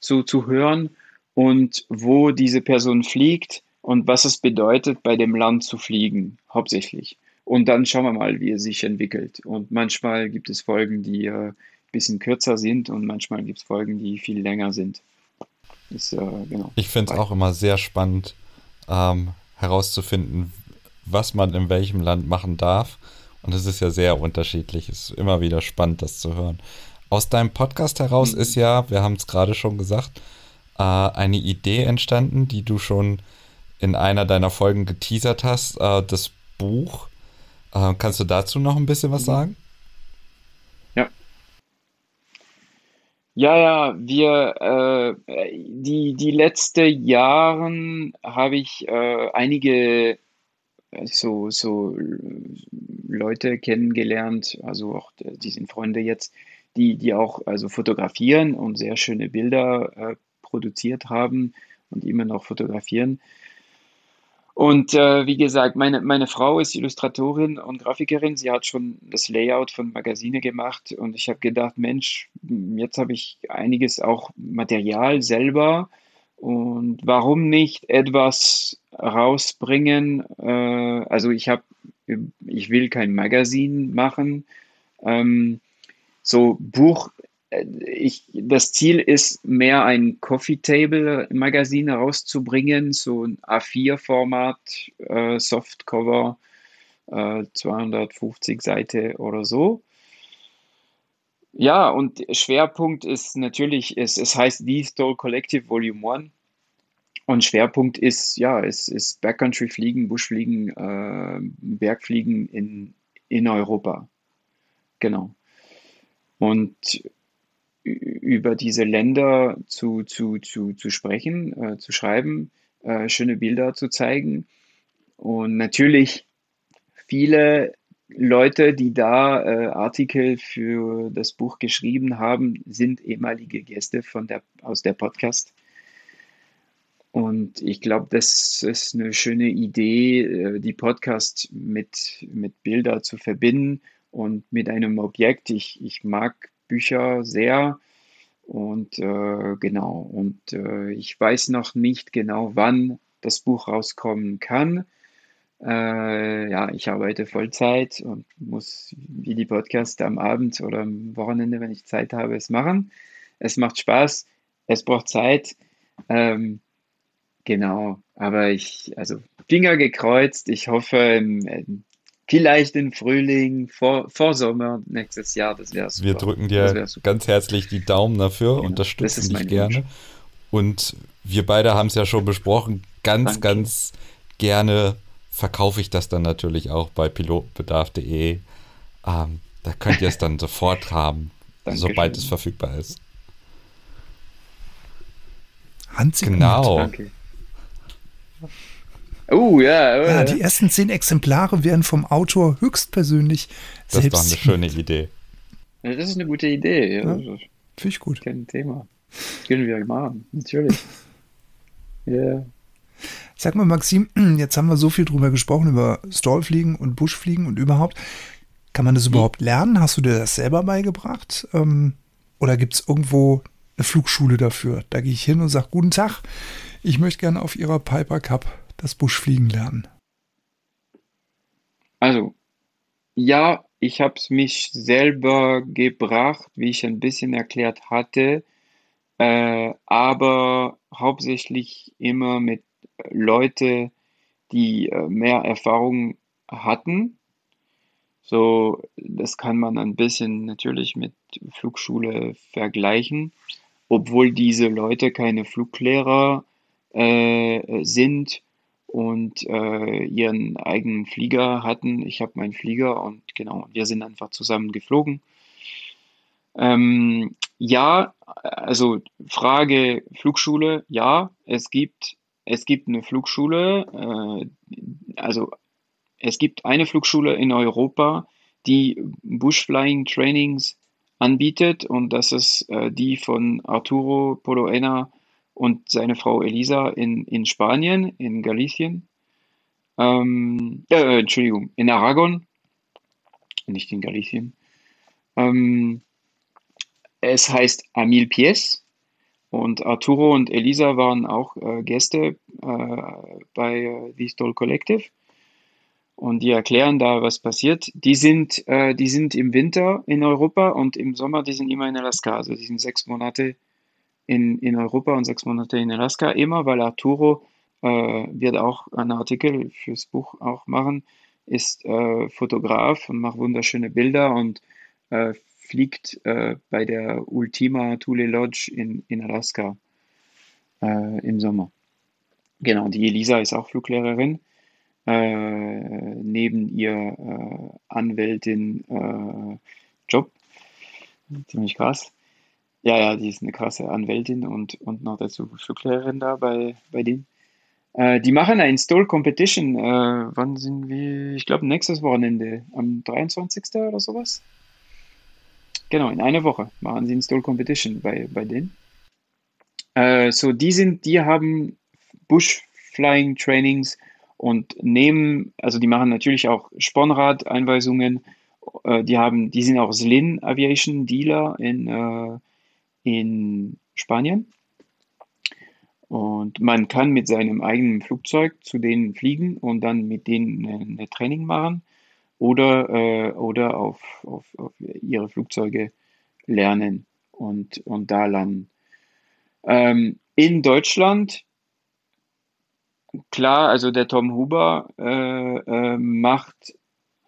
zu, zu hören und wo diese Person fliegt und was es bedeutet, bei dem Land zu fliegen, hauptsächlich. Und dann schauen wir mal, wie es sich entwickelt. Und manchmal gibt es Folgen, die äh, bisschen kürzer sind und manchmal gibt es Folgen, die viel länger sind. Ist, äh, genau. Ich finde es auch immer sehr spannend ähm, herauszufinden, was man in welchem Land machen darf. Und es ist ja sehr unterschiedlich. Es ist immer wieder spannend, das zu hören. Aus deinem Podcast heraus mhm. ist ja, wir haben es gerade schon gesagt, äh, eine Idee entstanden, die du schon in einer deiner Folgen geteasert hast, äh, das Buch. Äh, kannst du dazu noch ein bisschen was mhm. sagen? Ja, ja, wir, äh, die, die letzten Jahren habe ich äh, einige äh, so, so Leute kennengelernt, also auch, die sind Freunde jetzt, die, die auch also fotografieren und sehr schöne Bilder äh, produziert haben und immer noch fotografieren. Und äh, wie gesagt, meine, meine Frau ist Illustratorin und Grafikerin. Sie hat schon das Layout von Magazine gemacht und ich habe gedacht, Mensch, jetzt habe ich einiges auch Material selber und warum nicht etwas rausbringen? Äh, also ich habe, ich will kein Magazin machen. Ähm, so Buch ich, das Ziel ist mehr ein Coffee Table Magazin herauszubringen, so ein A4-Format, äh, Softcover, äh, 250 Seiten oder so. Ja, und Schwerpunkt ist natürlich, es, es heißt The Stole Collective Volume 1. Und Schwerpunkt ist, ja, es ist Backcountry Fliegen, Buschfliegen, äh, Bergfliegen in, in Europa. Genau. Und über diese Länder zu, zu, zu, zu sprechen, äh, zu schreiben, äh, schöne Bilder zu zeigen. Und natürlich viele Leute, die da äh, Artikel für das Buch geschrieben haben, sind ehemalige Gäste von der, aus der Podcast. Und ich glaube, das ist eine schöne Idee, äh, die Podcast mit, mit Bilder zu verbinden und mit einem Objekt. Ich, ich mag Bücher sehr. Und äh, genau, und äh, ich weiß noch nicht genau, wann das Buch rauskommen kann. Äh, ja, ich arbeite Vollzeit und muss wie die Podcasts am Abend oder am Wochenende, wenn ich Zeit habe, es machen. Es macht Spaß. es braucht Zeit. Ähm, genau, aber ich, also Finger gekreuzt. Ich hoffe, im, vielleicht im Frühling, vor, vor Sommer nächstes Jahr. Das wäre super. Wir drücken dir ganz herzlich die Daumen dafür, genau, unterstützen dich gerne. Wunsch. Und wir beide haben es ja schon besprochen. Ganz, Danke. ganz gerne verkaufe ich das dann natürlich auch bei pilotbedarf.de. Ähm, da könnt ihr es dann sofort haben, sobald es verfügbar ist. Handsigniert. Genau. Danke. Oh, ja. Oh, ja, die ersten zehn Exemplare werden vom Autor höchstpersönlich das selbst. Das ist doch eine schöne Idee. Ja, das ist eine gute Idee. Ja. ja Finde ich gut. Kein Thema. Können wir machen, natürlich. Ja. yeah. Sag mal, Maxim, jetzt haben wir so viel drüber gesprochen, über Stallfliegen und Buschfliegen und überhaupt. Kann man das überhaupt lernen? Hast du dir das selber beigebracht? Ähm, oder gibt es irgendwo eine Flugschule dafür? Da gehe ich hin und sage, guten Tag, ich möchte gerne auf Ihrer Piper Cup das Buschfliegen lernen. Also, ja, ich habe es mich selber gebracht, wie ich ein bisschen erklärt hatte, äh, aber hauptsächlich immer mit Leute, die äh, mehr Erfahrung hatten. So, das kann man ein bisschen natürlich mit Flugschule vergleichen, obwohl diese Leute keine Fluglehrer äh, sind und äh, ihren eigenen Flieger hatten. Ich habe meinen Flieger und genau, wir sind einfach zusammen geflogen. Ähm, ja, also Frage Flugschule, ja, es gibt es gibt eine Flugschule, äh, also es gibt eine Flugschule in Europa, die Bushflying Trainings anbietet und das ist äh, die von Arturo Poloena und seine Frau Elisa in, in Spanien, in Galicien. Ähm, äh, Entschuldigung, in Aragon, nicht in Galicien. Ähm, es heißt Amil Pies und Arturo und Elisa waren auch äh, Gäste äh, bei äh, The Stoll Collective. Und die erklären da, was passiert. Die sind, äh, die sind im Winter in Europa und im Sommer, die sind immer in Alaska. Also die sind sechs Monate in, in Europa und sechs Monate in Alaska. Immer, weil Arturo äh, wird auch einen Artikel fürs Buch auch machen, ist äh, Fotograf und macht wunderschöne Bilder und äh, fliegt äh, bei der Ultima Thule Lodge in, in Alaska äh, im Sommer. Genau, die Elisa ist auch Fluglehrerin. Äh, neben ihr Anwältin Job. Ziemlich krass. Ja, ja, die ist eine krasse Anwältin und, und noch dazu Fluglehrerin da bei, bei denen. Äh, die machen eine Install Competition. wann sind wir? Ich glaube, nächstes Wochenende, am 23. oder sowas. Genau, in einer Woche machen sie Install Competition bei, bei denen. Äh, so, die sind, die haben Bush Flying Trainings und nehmen, also die machen natürlich auch Spornrad-Einweisungen. Äh, die haben, die sind auch Slin Aviation Dealer in, äh, in Spanien. Und man kann mit seinem eigenen Flugzeug zu denen fliegen und dann mit denen eine Training machen oder, äh, oder auf, auf, auf ihre Flugzeuge lernen und, und da landen. Ähm, in Deutschland, klar, also der Tom Huber äh, äh, macht,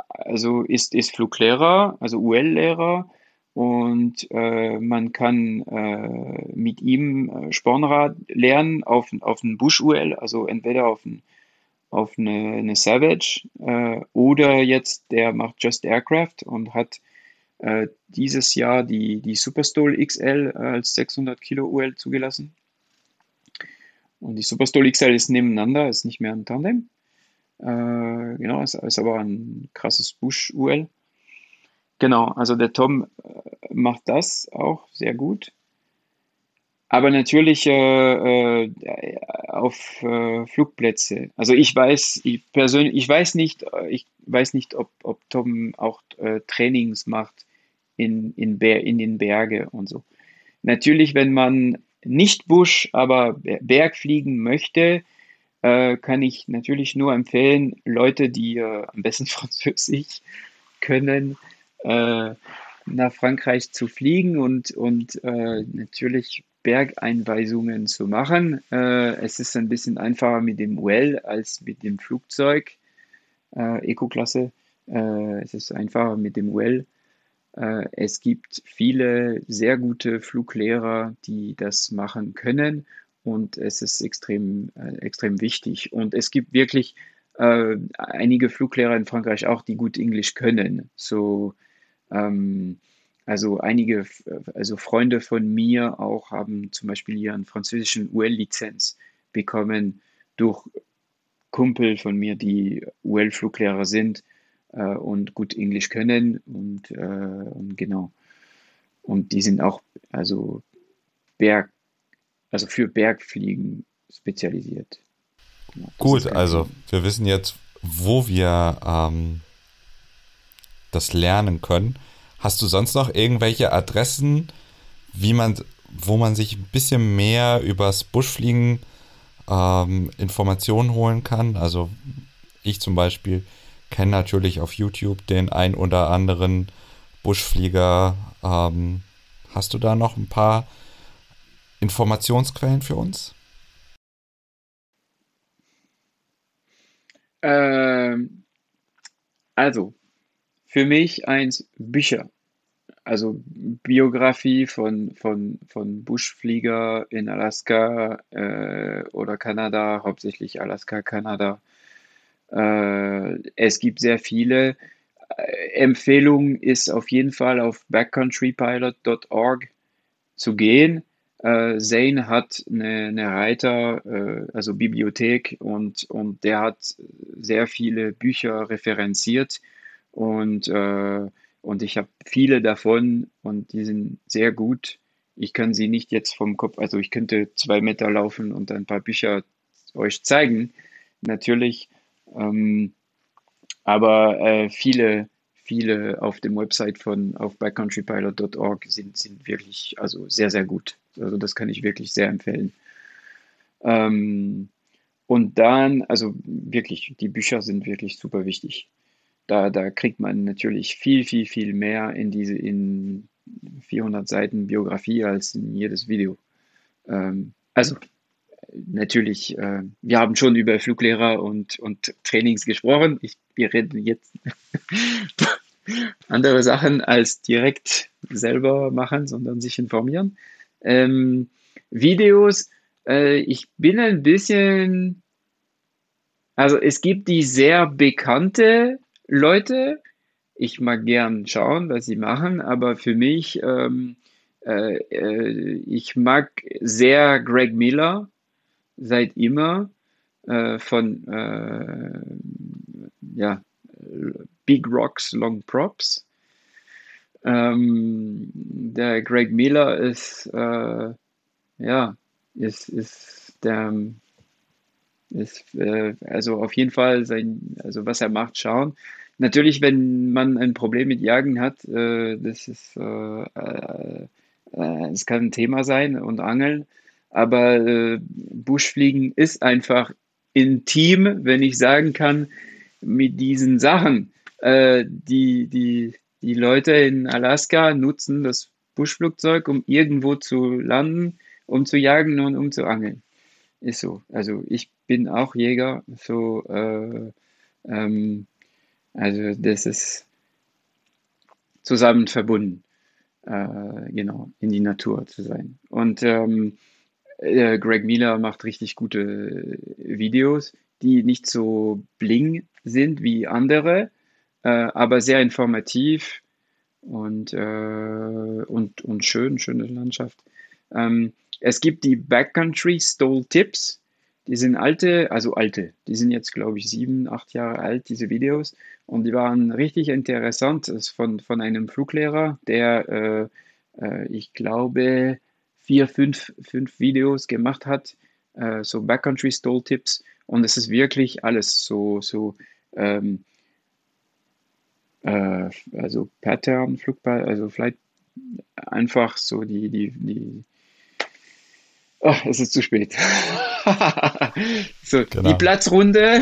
also ist, ist Fluglehrer, also UL-Lehrer und äh, man kann äh, mit ihm äh, Spornrad lernen auf, auf einen Busch-UL, also entweder auf einen auf eine, eine Savage äh, oder jetzt der macht Just Aircraft und hat äh, dieses Jahr die, die Superstol XL als 600 Kilo UL zugelassen. Und die Superstol XL ist nebeneinander, ist nicht mehr ein Tandem. Genau, ist, ist aber ein krasses Bush-UL. Genau, also der Tom äh, macht das auch sehr gut. Aber natürlich äh, äh, auf äh, Flugplätze. Also ich weiß, ich persönlich, ich weiß nicht, äh, ich weiß nicht, ob, ob Tom auch äh, Trainings macht in, in, in den Berge und so. Natürlich, wenn man nicht Busch, aber Berg fliegen möchte, kann ich natürlich nur empfehlen, Leute, die am besten Französisch können, nach Frankreich zu fliegen und, und natürlich Bergeinweisungen zu machen. Äh, es ist ein bisschen einfacher mit dem Well als mit dem Flugzeug, äh, Eco-Klasse. Äh, es ist einfacher mit dem Well. Äh, es gibt viele sehr gute Fluglehrer, die das machen können und es ist extrem, äh, extrem wichtig. Und es gibt wirklich äh, einige Fluglehrer in Frankreich auch, die gut Englisch können. So, ähm, also einige, also Freunde von mir auch haben zum Beispiel ihren französischen UL-Lizenz bekommen durch Kumpel von mir, die UL-Fluglehrer sind äh, und gut Englisch können und, äh, und genau. Und die sind auch also Berg, also für Bergfliegen spezialisiert. Genau, Gut, also wir wissen jetzt, wo wir ähm, das lernen können. Hast du sonst noch irgendwelche Adressen, wie man, wo man sich ein bisschen mehr übers Buschfliegen ähm, Informationen holen kann? Also ich zum Beispiel kenne natürlich auf YouTube den ein oder anderen Buschflieger. Ähm, hast du da noch ein paar Informationsquellen für uns? Ähm, also, für mich eins Bücher. Also Biografie von, von, von Buschflieger in Alaska äh, oder Kanada, hauptsächlich Alaska, Kanada. Äh, es gibt sehr viele. Äh, Empfehlung ist auf jeden Fall auf backcountrypilot.org zu gehen. Äh, Zane hat eine, eine Reiter, äh, also Bibliothek, und, und der hat sehr viele Bücher referenziert und, äh, und ich habe viele davon und die sind sehr gut. Ich kann sie nicht jetzt vom Kopf, also ich könnte zwei Meter laufen und ein paar Bücher euch zeigen, natürlich. Ähm, aber äh, viele, viele auf dem Website von auf backcountrypilot.org sind, sind wirklich also sehr, sehr gut. Also das kann ich wirklich sehr empfehlen. Ähm, und dann, also wirklich, die Bücher sind wirklich super wichtig. Da, da kriegt man natürlich viel, viel, viel mehr in diese in 400 Seiten Biografie als in jedes Video. Ähm, also natürlich, äh, wir haben schon über Fluglehrer und, und Trainings gesprochen. Ich, wir reden jetzt andere Sachen als direkt selber machen, sondern sich informieren. Ähm, Videos, äh, ich bin ein bisschen, also es gibt die sehr bekannte Leute. Ich mag gern schauen, was sie machen, aber für mich, ähm, äh, äh, ich mag sehr Greg Miller seit immer äh, von äh, ja, Big Rocks Long Props. Ähm, der Greg Miller ist, äh, ja, ist, ist der, ist, äh, also auf jeden Fall sein, also was er macht, schauen. Natürlich, wenn man ein Problem mit Jagen hat, äh, das ist, äh, äh, es kann ein Thema sein und Angeln, aber äh, Buschfliegen ist einfach intim, wenn ich sagen kann, mit diesen Sachen. Äh, die, die, die Leute in Alaska nutzen das Buschflugzeug, um irgendwo zu landen, um zu jagen und um zu angeln. Ist so. Also ich bin auch Jäger, so äh, ähm, also das ist zusammen verbunden, äh, genau, in die Natur zu sein. Und ähm, äh, Greg Miller macht richtig gute Videos, die nicht so bling sind wie andere, äh, aber sehr informativ und, äh, und, und schön, schöne Landschaft. Ähm, es gibt die Backcountry Stole Tips. Die sind alte, also alte, die sind jetzt, glaube ich, sieben, acht Jahre alt, diese Videos. Und die waren richtig interessant. Das ist von, von einem Fluglehrer, der, äh, äh, ich glaube, vier, fünf, fünf Videos gemacht hat, äh, so Backcountry Stall Tipps. Und es ist wirklich alles so, so ähm, äh, also Pattern, Flugball, also vielleicht einfach so die, die, die, Oh, es ist zu spät. so, genau. die Platzrunde,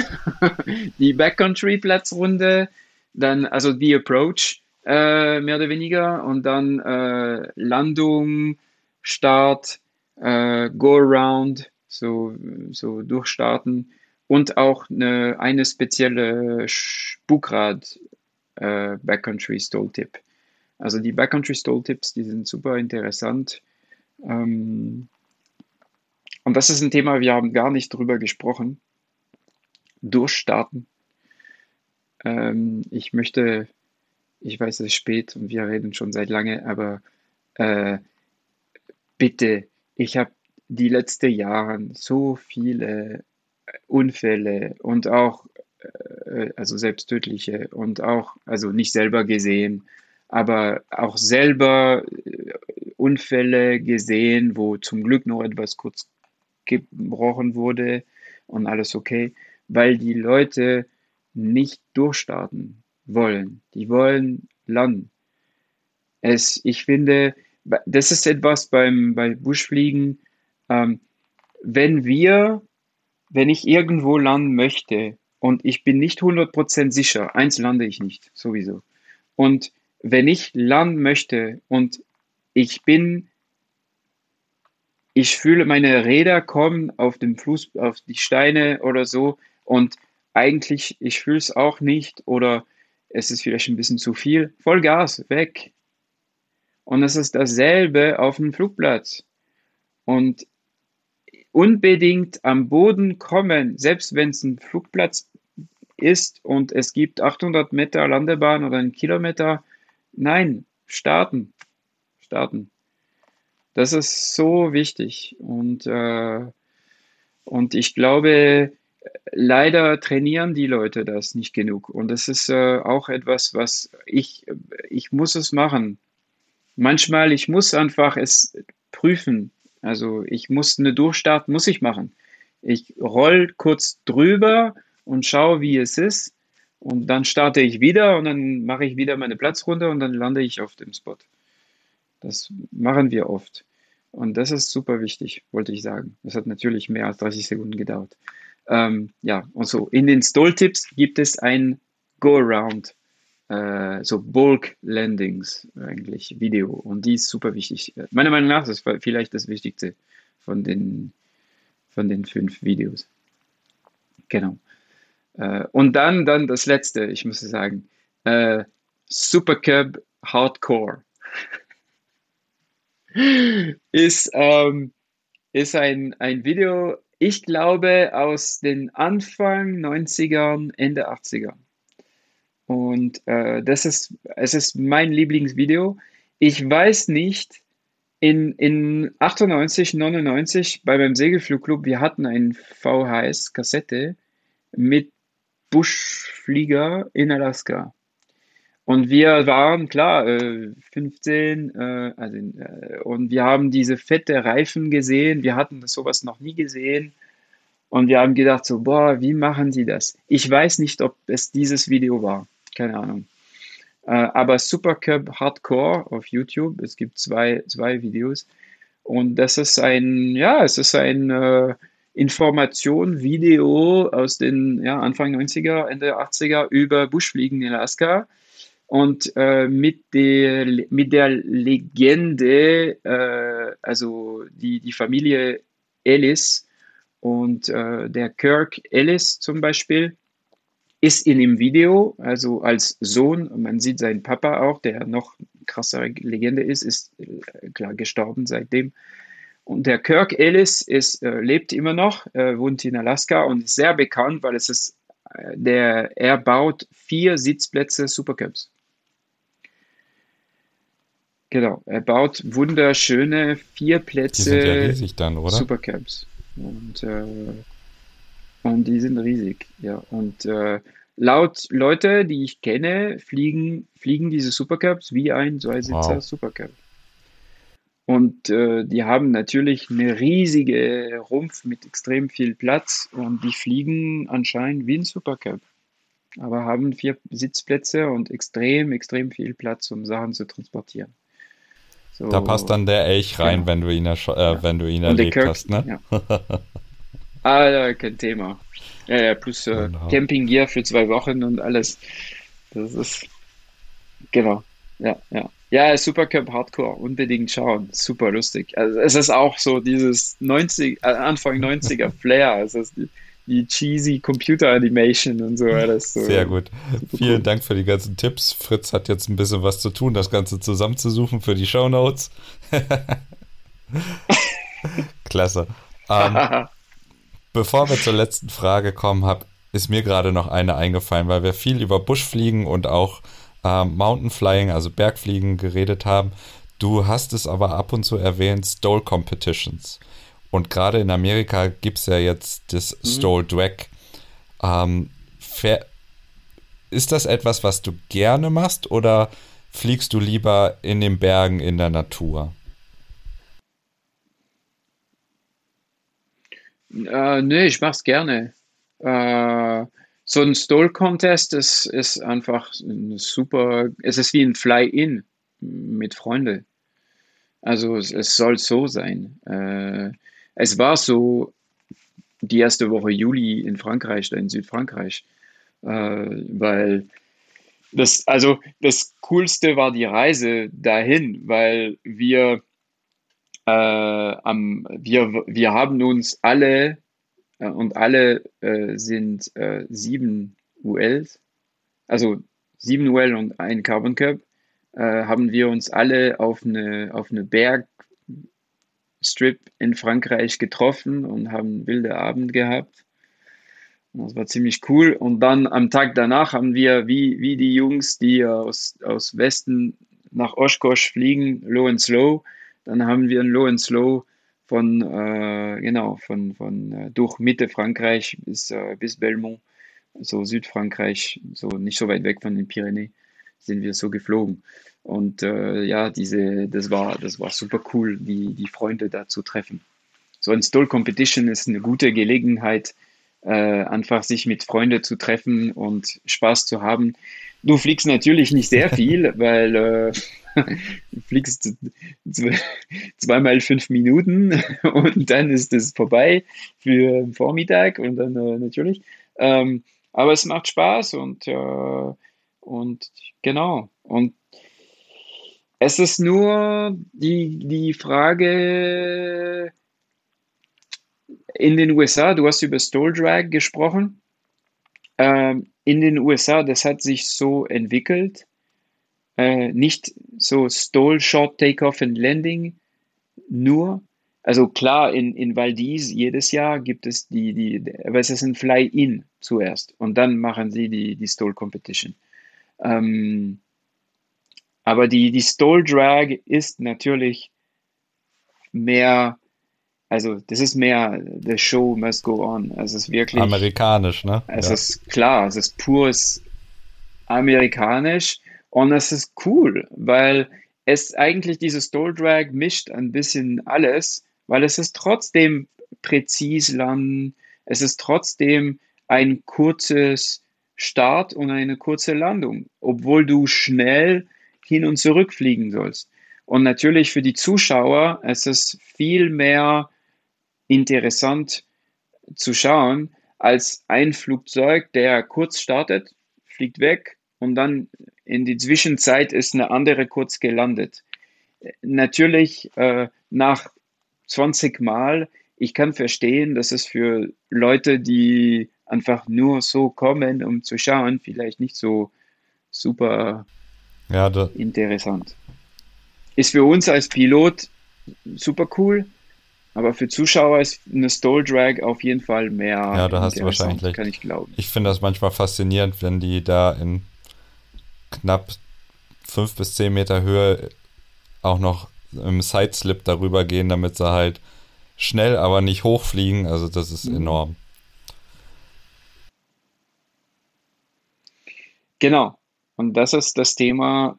die Backcountry-Platzrunde, dann also die Approach, äh, mehr oder weniger, und dann äh, Landung, Start, äh, Go-Around, so, so durchstarten und auch eine, eine spezielle Spukrad äh, Backcountry Stall-Tipp. Also die Backcountry Stall-Tipps, die sind super interessant. Ähm, und das ist ein Thema, wir haben gar nicht drüber gesprochen. Durchstarten. Ähm, ich möchte, ich weiß, es ist spät und wir reden schon seit lange, aber äh, bitte, ich habe die letzten Jahre so viele Unfälle und auch, äh, also selbsttödliche und auch, also nicht selber gesehen, aber auch selber äh, Unfälle gesehen, wo zum Glück noch etwas kurz gebrochen wurde und alles okay, weil die Leute nicht durchstarten wollen. Die wollen landen. Es, ich finde, das ist etwas beim, bei Buschfliegen, ähm, wenn wir, wenn ich irgendwo landen möchte und ich bin nicht 100% sicher, eins lande ich nicht, sowieso. Und wenn ich landen möchte und ich bin ich fühle, meine Räder kommen auf den Fluss, auf die Steine oder so und eigentlich, ich fühle es auch nicht oder es ist vielleicht ein bisschen zu viel. Vollgas, weg. Und es ist dasselbe auf dem Flugplatz. Und unbedingt am Boden kommen, selbst wenn es ein Flugplatz ist und es gibt 800 Meter Landebahn oder einen Kilometer, nein, starten, starten. Das ist so wichtig. Und, äh, und ich glaube, leider trainieren die Leute das nicht genug. Und das ist äh, auch etwas, was ich, ich muss es machen. Manchmal, ich muss einfach es prüfen. Also ich muss eine Durchstart, muss ich machen. Ich roll kurz drüber und schaue, wie es ist. Und dann starte ich wieder und dann mache ich wieder meine Platzrunde und dann lande ich auf dem Spot. Das machen wir oft. Und das ist super wichtig, wollte ich sagen. Das hat natürlich mehr als 30 Sekunden gedauert. Ähm, ja, und so in den Stall-Tipps gibt es ein Go-Around, äh, so Bulk-Landings eigentlich, Video. Und die ist super wichtig. Meiner Meinung nach ist das vielleicht das Wichtigste von den, von den fünf Videos. Genau. Äh, und dann, dann das letzte, ich muss sagen, äh, Supercub Hardcore. ist, ähm, ist ein, ein Video, ich glaube, aus den Anfang 90ern, Ende 80er. Und äh, das ist, es ist mein Lieblingsvideo. Ich weiß nicht, in, in 98, 99 bei meinem Segelflugclub, wir hatten ein VHS-Kassette mit Buschflieger in Alaska. Und wir waren, klar, 15, äh, äh, also, äh, und wir haben diese fette Reifen gesehen. Wir hatten sowas noch nie gesehen. Und wir haben gedacht, so, boah, wie machen sie das? Ich weiß nicht, ob es dieses Video war. Keine Ahnung. aber Supercup Hardcore auf YouTube, es gibt zwei, zwei Videos. Und das ist ein, ja, es ist ein Information, Video aus den ja, Anfang 90er, Ende 80er über Buschfliegen in Alaska und äh, mit, der, mit der Legende, äh, also die, die Familie Ellis und äh, der Kirk Ellis zum Beispiel, ist in dem Video, also als Sohn, man sieht seinen Papa auch, der noch krassere Legende ist, ist äh, klar gestorben seitdem. Und der Kirk Ellis ist, äh, lebt immer noch, äh, wohnt in Alaska und ist sehr bekannt, weil es ist der, er baut vier Sitzplätze Supercups. Genau, er baut wunderschöne vier Plätze ja dann, oder? Supercamps. Und, äh, und die sind riesig, ja. Und äh, laut Leute, die ich kenne, fliegen, fliegen diese Supercups wie ein Zweisitzer wow. Supercup. Und äh, die haben natürlich eine riesige Rumpf mit extrem viel Platz und die fliegen anscheinend wie ein Supercup. Aber haben vier Sitzplätze und extrem, extrem viel Platz, um Sachen zu transportieren. So, da passt dann der Elch rein, genau. wenn du ihn, äh, ja. wenn du ihn erlebt Kirk, hast, ne? Ja. ah, ja, kein Thema. Ja, ja, plus äh, Camping Gear für zwei Wochen und alles. Das ist genau. Ja, ja. Ja, Supercup Hardcore, unbedingt schauen. Super lustig. Also es ist auch so dieses 90, äh, Anfang 90er Flair. Es ist die, cheesy Computer Animation und so. Das so Sehr gut. Vielen cool. Dank für die ganzen Tipps. Fritz hat jetzt ein bisschen was zu tun, das Ganze zusammenzusuchen für die Show Notes. Klasse. Ähm, bevor wir zur letzten Frage kommen, hab, ist mir gerade noch eine eingefallen, weil wir viel über Buschfliegen und auch äh, Mountainflying, also Bergfliegen, geredet haben. Du hast es aber ab und zu erwähnt, Stole Competitions. Und gerade in Amerika gibt es ja jetzt das mhm. Stole Drag. Ähm, ist das etwas, was du gerne machst oder fliegst du lieber in den Bergen in der Natur? Äh, nee, ich mach's gerne. Äh, so ein Stole-Contest ist, ist einfach super, es ist wie ein Fly-In mit Freunden. Also es, es, soll so sein. Äh, es war so die erste Woche Juli in Frankreich, in Südfrankreich, äh, weil das, also das Coolste war die Reise dahin, weil wir, äh, am, wir, wir haben uns alle äh, und alle äh, sind äh, sieben ULs, also sieben UL und ein Carbon Cup, haben wir uns alle auf eine, auf eine Bergstrip in Frankreich getroffen und haben einen wilden Abend gehabt. Das war ziemlich cool. Und dann am Tag danach haben wir, wie, wie die Jungs, die aus, aus Westen nach Oshkosh fliegen, Low and Slow, dann haben wir ein Low and Slow von, äh, genau, von, von äh, durch Mitte Frankreich bis, äh, bis Belmont, so Südfrankreich, so nicht so weit weg von den Pyrenäen, sind wir so geflogen. Und äh, ja, diese, das war, das war super cool, die, die Freunde da zu treffen. So ein Stole Competition ist eine gute Gelegenheit, äh, einfach sich mit Freunden zu treffen und Spaß zu haben. Du fliegst natürlich nicht sehr viel, weil äh, du fliegst zweimal fünf Minuten und dann ist es vorbei für den Vormittag und dann äh, natürlich. Ähm, aber es macht Spaß und, äh, und genau. Und es ist nur die, die Frage in den USA, du hast über Stole Drag gesprochen. Ähm, in den USA, das hat sich so entwickelt, äh, nicht so Stall, Short, Takeoff and Landing nur. Also klar, in, in Valdis jedes Jahr gibt es die, die, aber es ist ein Fly-In zuerst und dann machen sie die, die Stall Competition. Ähm, aber die, die Stall Drag ist natürlich mehr, also das ist mehr The Show must go on. Also es ist wirklich. Amerikanisch, ne? Es ja. ist klar, es ist pures amerikanisch und es ist cool, weil es eigentlich dieses Stole Drag mischt ein bisschen alles, weil es ist trotzdem präzis landen, es ist trotzdem ein kurzes Start und eine kurze Landung, obwohl du schnell hin und zurück fliegen sollst. Und natürlich für die Zuschauer es ist viel mehr interessant zu schauen als ein Flugzeug, der kurz startet, fliegt weg und dann in die Zwischenzeit ist eine andere kurz gelandet. Natürlich äh, nach 20 Mal, ich kann verstehen, dass es für Leute, die einfach nur so kommen, um zu schauen, vielleicht nicht so super ja, interessant. Ist für uns als Pilot super cool, aber für Zuschauer ist eine Stole Drag auf jeden Fall mehr. Ja, da hast du wahrscheinlich. Kann ich glauben. Ich finde das manchmal faszinierend, wenn die da in knapp fünf bis zehn Meter Höhe auch noch im Sideslip darüber gehen, damit sie halt schnell, aber nicht hochfliegen. Also das ist mhm. enorm. Genau. Und das ist das Thema,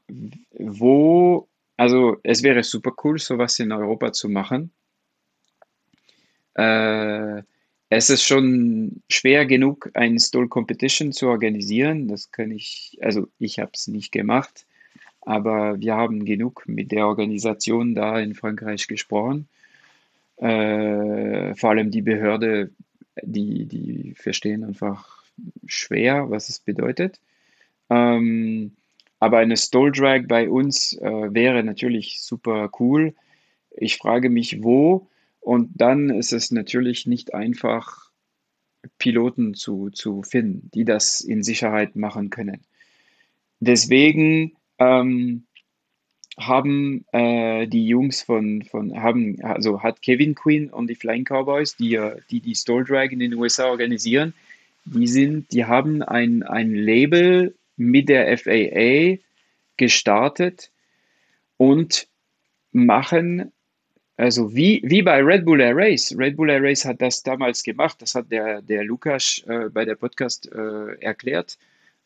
wo, also es wäre super cool, sowas in Europa zu machen. Äh, es ist schon schwer genug, ein Stole Competition zu organisieren. Das kann ich, also ich habe es nicht gemacht, aber wir haben genug mit der Organisation da in Frankreich gesprochen. Äh, vor allem die Behörde, die, die verstehen einfach schwer, was es bedeutet. Ähm, aber eine Stall Drag bei uns äh, wäre natürlich super cool. Ich frage mich, wo. Und dann ist es natürlich nicht einfach, Piloten zu, zu finden, die das in Sicherheit machen können. Deswegen ähm, haben äh, die Jungs von, von haben, also hat Kevin Quinn und die Flying Cowboys, die die, die Stall Drag in den USA organisieren, die sind, die haben ein, ein Label mit der FAA gestartet und machen, also wie, wie bei Red Bull Air Race. Red Bull Air Race hat das damals gemacht, das hat der, der Lukas äh, bei der Podcast äh, erklärt.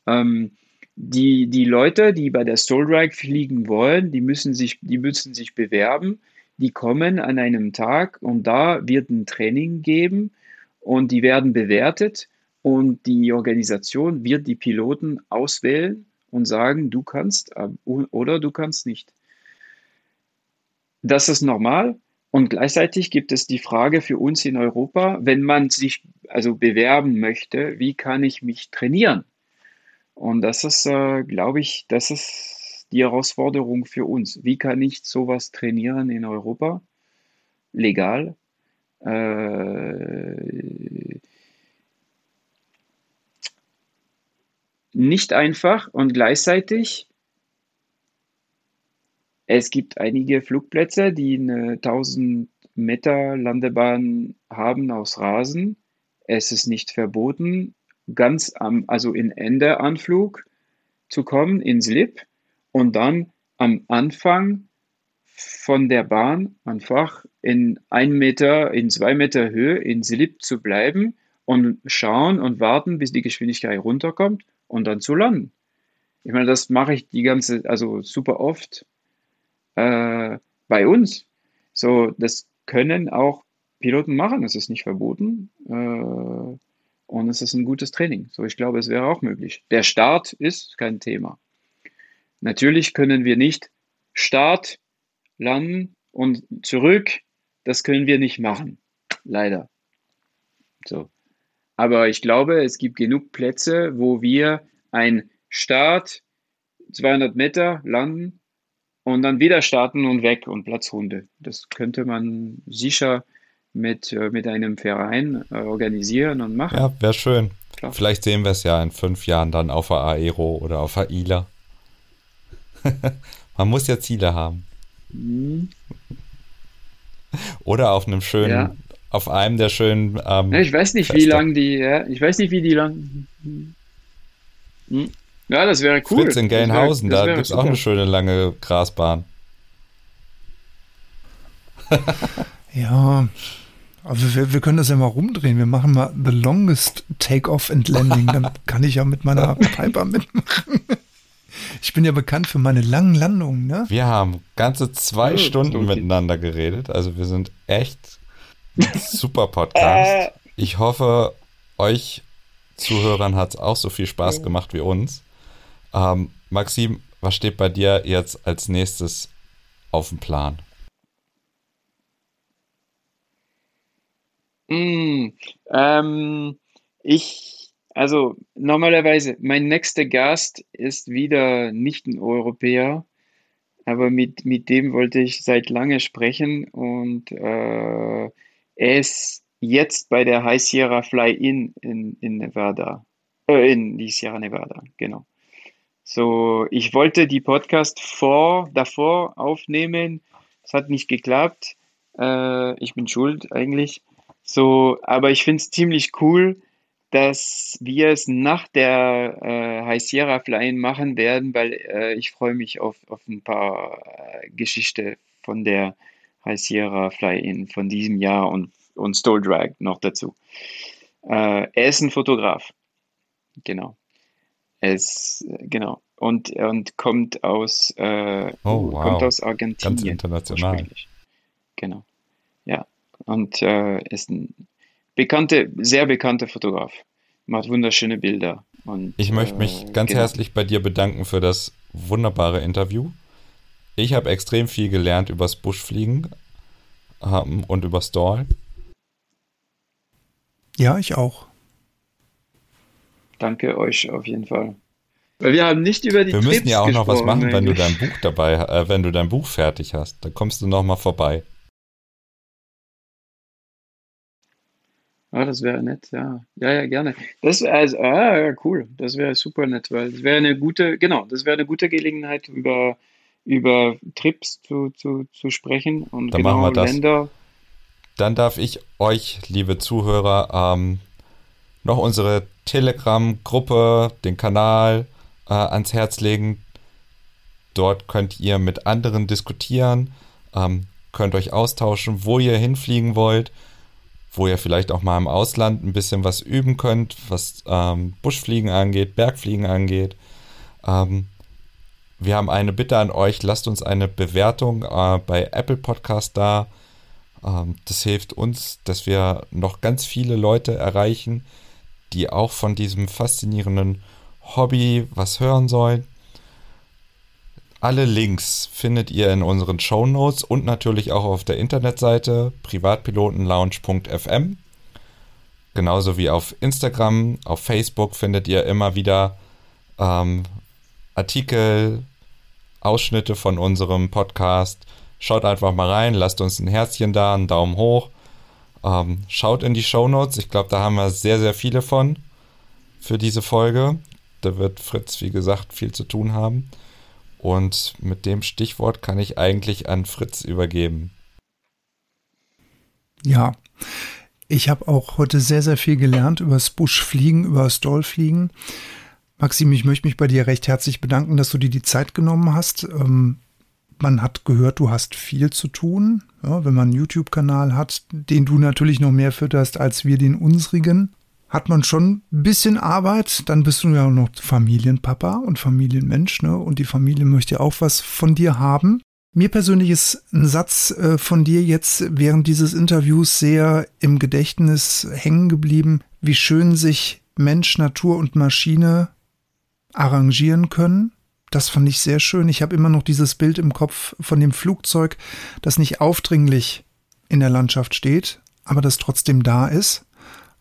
Ähm, die, die Leute, die bei der Soul Drag fliegen wollen, die müssen sich, die müssen sich bewerben. Die kommen an einem Tag und da wird ein Training geben und die werden bewertet und die Organisation wird die Piloten auswählen und sagen, du kannst äh, oder du kannst nicht. Das ist normal. Und gleichzeitig gibt es die Frage für uns in Europa, wenn man sich also bewerben möchte, wie kann ich mich trainieren? Und das ist, äh, glaube ich, das ist die Herausforderung für uns. Wie kann ich sowas trainieren in Europa? Legal. Äh, nicht einfach und gleichzeitig es gibt einige Flugplätze, die eine 1000 Meter Landebahn haben aus Rasen. Es ist nicht verboten, ganz am, also in Ende Anflug zu kommen, in Slip und dann am Anfang von der Bahn einfach in ein Meter, in zwei Meter Höhe in Slip zu bleiben und schauen und warten, bis die Geschwindigkeit runterkommt und dann zu landen. Ich meine, das mache ich die ganze, also super oft äh, bei uns. So, das können auch Piloten machen, das ist nicht verboten. Äh, und es ist ein gutes Training. So, ich glaube, es wäre auch möglich. Der Start ist kein Thema. Natürlich können wir nicht Start, landen und zurück. Das können wir nicht machen. Leider. So. Aber ich glaube, es gibt genug Plätze, wo wir ein Start, 200 Meter landen und dann wieder starten und weg und Platzrunde. Das könnte man sicher mit, äh, mit einem Verein äh, organisieren und machen. Ja, wäre schön. Klar. Vielleicht sehen wir es ja in fünf Jahren dann auf der Aero oder auf der ILA. Man muss ja Ziele haben. Mhm. Oder auf einem schönen, ja. Auf einem der schönen. Ähm, ich weiß nicht, Feste. wie lang die, ja, ich weiß nicht, wie die lang. Hm. Ja, das wäre cool. Fritz in Gelnhausen, da gibt es auch eine schöne lange Grasbahn. ja, also wir, wir können das ja mal rumdrehen. Wir machen mal The Longest Takeoff and Landing. Dann kann ich ja mit meiner Piper mitmachen. Ich bin ja bekannt für meine langen Landungen, ne? Wir haben ganze zwei oh, Stunden miteinander geredet. Also wir sind echt super Podcast. Ich hoffe, euch Zuhörern hat es auch so viel Spaß gemacht wie uns. Ähm, Maxim, was steht bei dir jetzt als nächstes auf dem Plan? Mm, ähm, ich, also normalerweise, mein nächster Gast ist wieder nicht ein Europäer, aber mit, mit dem wollte ich seit lange sprechen und äh, ist jetzt bei der High Sierra Fly-In in, in Nevada, äh, in die Sierra Nevada, genau. So, ich wollte die Podcast vor, davor aufnehmen, es hat nicht geklappt. Äh, ich bin schuld eigentlich. So, aber ich finde es ziemlich cool, dass wir es nach der äh, High Sierra Fly-In machen werden, weil äh, ich freue mich auf, auf ein paar äh, Geschichten von der High Sierra Fly-In von diesem Jahr und, und Stole Drag noch dazu. Äh, er ist ein Fotograf. Genau. Er ist, genau. Und, und kommt aus, äh, oh, wow. kommt aus Argentinien. Ganz international. Genau. Ja und äh, ist ein bekannter, sehr bekannter Fotograf. Macht wunderschöne Bilder. Und, ich möchte mich äh, ganz genau. herzlich bei dir bedanken für das wunderbare Interview. Ich habe extrem viel gelernt übers Buschfliegen ähm, und über Stall. Ja, ich auch. Danke euch auf jeden Fall. Weil wir haben nicht über die Wir müssen ja auch noch was machen, wenn du eigentlich. dein Buch dabei, äh, wenn du dein Buch fertig hast. Dann kommst du noch mal vorbei. Ah, das wäre nett, ja. Ja, ja, gerne. Das wäre also, ah, ja, cool. Das wäre super nett, weil das wäre eine gute, genau, das wäre eine gute Gelegenheit, über, über Trips zu, zu, zu sprechen und Dann genau machen wir das. Länder. Dann darf ich euch, liebe Zuhörer, ähm, noch unsere Telegram-Gruppe, den Kanal äh, ans Herz legen. Dort könnt ihr mit anderen diskutieren, ähm, könnt euch austauschen, wo ihr hinfliegen wollt, wo ihr vielleicht auch mal im Ausland ein bisschen was üben könnt, was ähm, Buschfliegen angeht, Bergfliegen angeht. Ähm, wir haben eine Bitte an euch, lasst uns eine Bewertung äh, bei Apple Podcast da. Ähm, das hilft uns, dass wir noch ganz viele Leute erreichen, die auch von diesem faszinierenden Hobby was hören sollen. Alle Links findet ihr in unseren Show Notes und natürlich auch auf der Internetseite privatpilotenlounge.fm. Genauso wie auf Instagram, auf Facebook findet ihr immer wieder ähm, Artikel, Ausschnitte von unserem Podcast. Schaut einfach mal rein, lasst uns ein Herzchen da, einen Daumen hoch. Ähm, schaut in die Show Notes. Ich glaube, da haben wir sehr, sehr viele von für diese Folge. Da wird Fritz, wie gesagt, viel zu tun haben. Und mit dem Stichwort kann ich eigentlich an Fritz übergeben. Ja, ich habe auch heute sehr, sehr viel gelernt über das Buschfliegen, über das Dollfliegen. Maxim, ich möchte mich bei dir recht herzlich bedanken, dass du dir die Zeit genommen hast. Ähm, man hat gehört, du hast viel zu tun. Ja, wenn man einen YouTube-Kanal hat, den du natürlich noch mehr fütterst als wir den unsrigen, hat man schon ein bisschen Arbeit. Dann bist du ja auch noch Familienpapa und Familienmensch, ne? Und die Familie möchte auch was von dir haben. Mir persönlich ist ein Satz äh, von dir jetzt während dieses Interviews sehr im Gedächtnis hängen geblieben, wie schön sich Mensch, Natur und Maschine arrangieren können. Das fand ich sehr schön. Ich habe immer noch dieses Bild im Kopf von dem Flugzeug, das nicht aufdringlich in der Landschaft steht, aber das trotzdem da ist.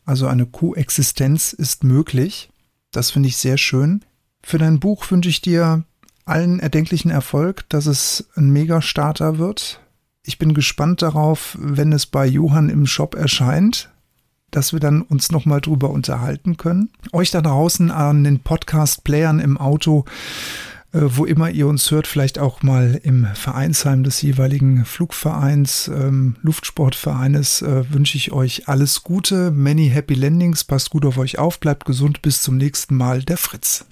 Also eine Koexistenz ist möglich. Das finde ich sehr schön. Für dein Buch wünsche ich dir allen erdenklichen Erfolg, dass es ein Mega-Starter wird. Ich bin gespannt darauf, wenn es bei Johann im Shop erscheint, dass wir dann uns nochmal drüber unterhalten können. Euch da draußen an den Podcast-Playern im Auto, äh, wo immer ihr uns hört, vielleicht auch mal im Vereinsheim des jeweiligen Flugvereins, ähm, Luftsportvereines, äh, wünsche ich euch alles Gute, many happy landings, passt gut auf euch auf, bleibt gesund, bis zum nächsten Mal, der Fritz.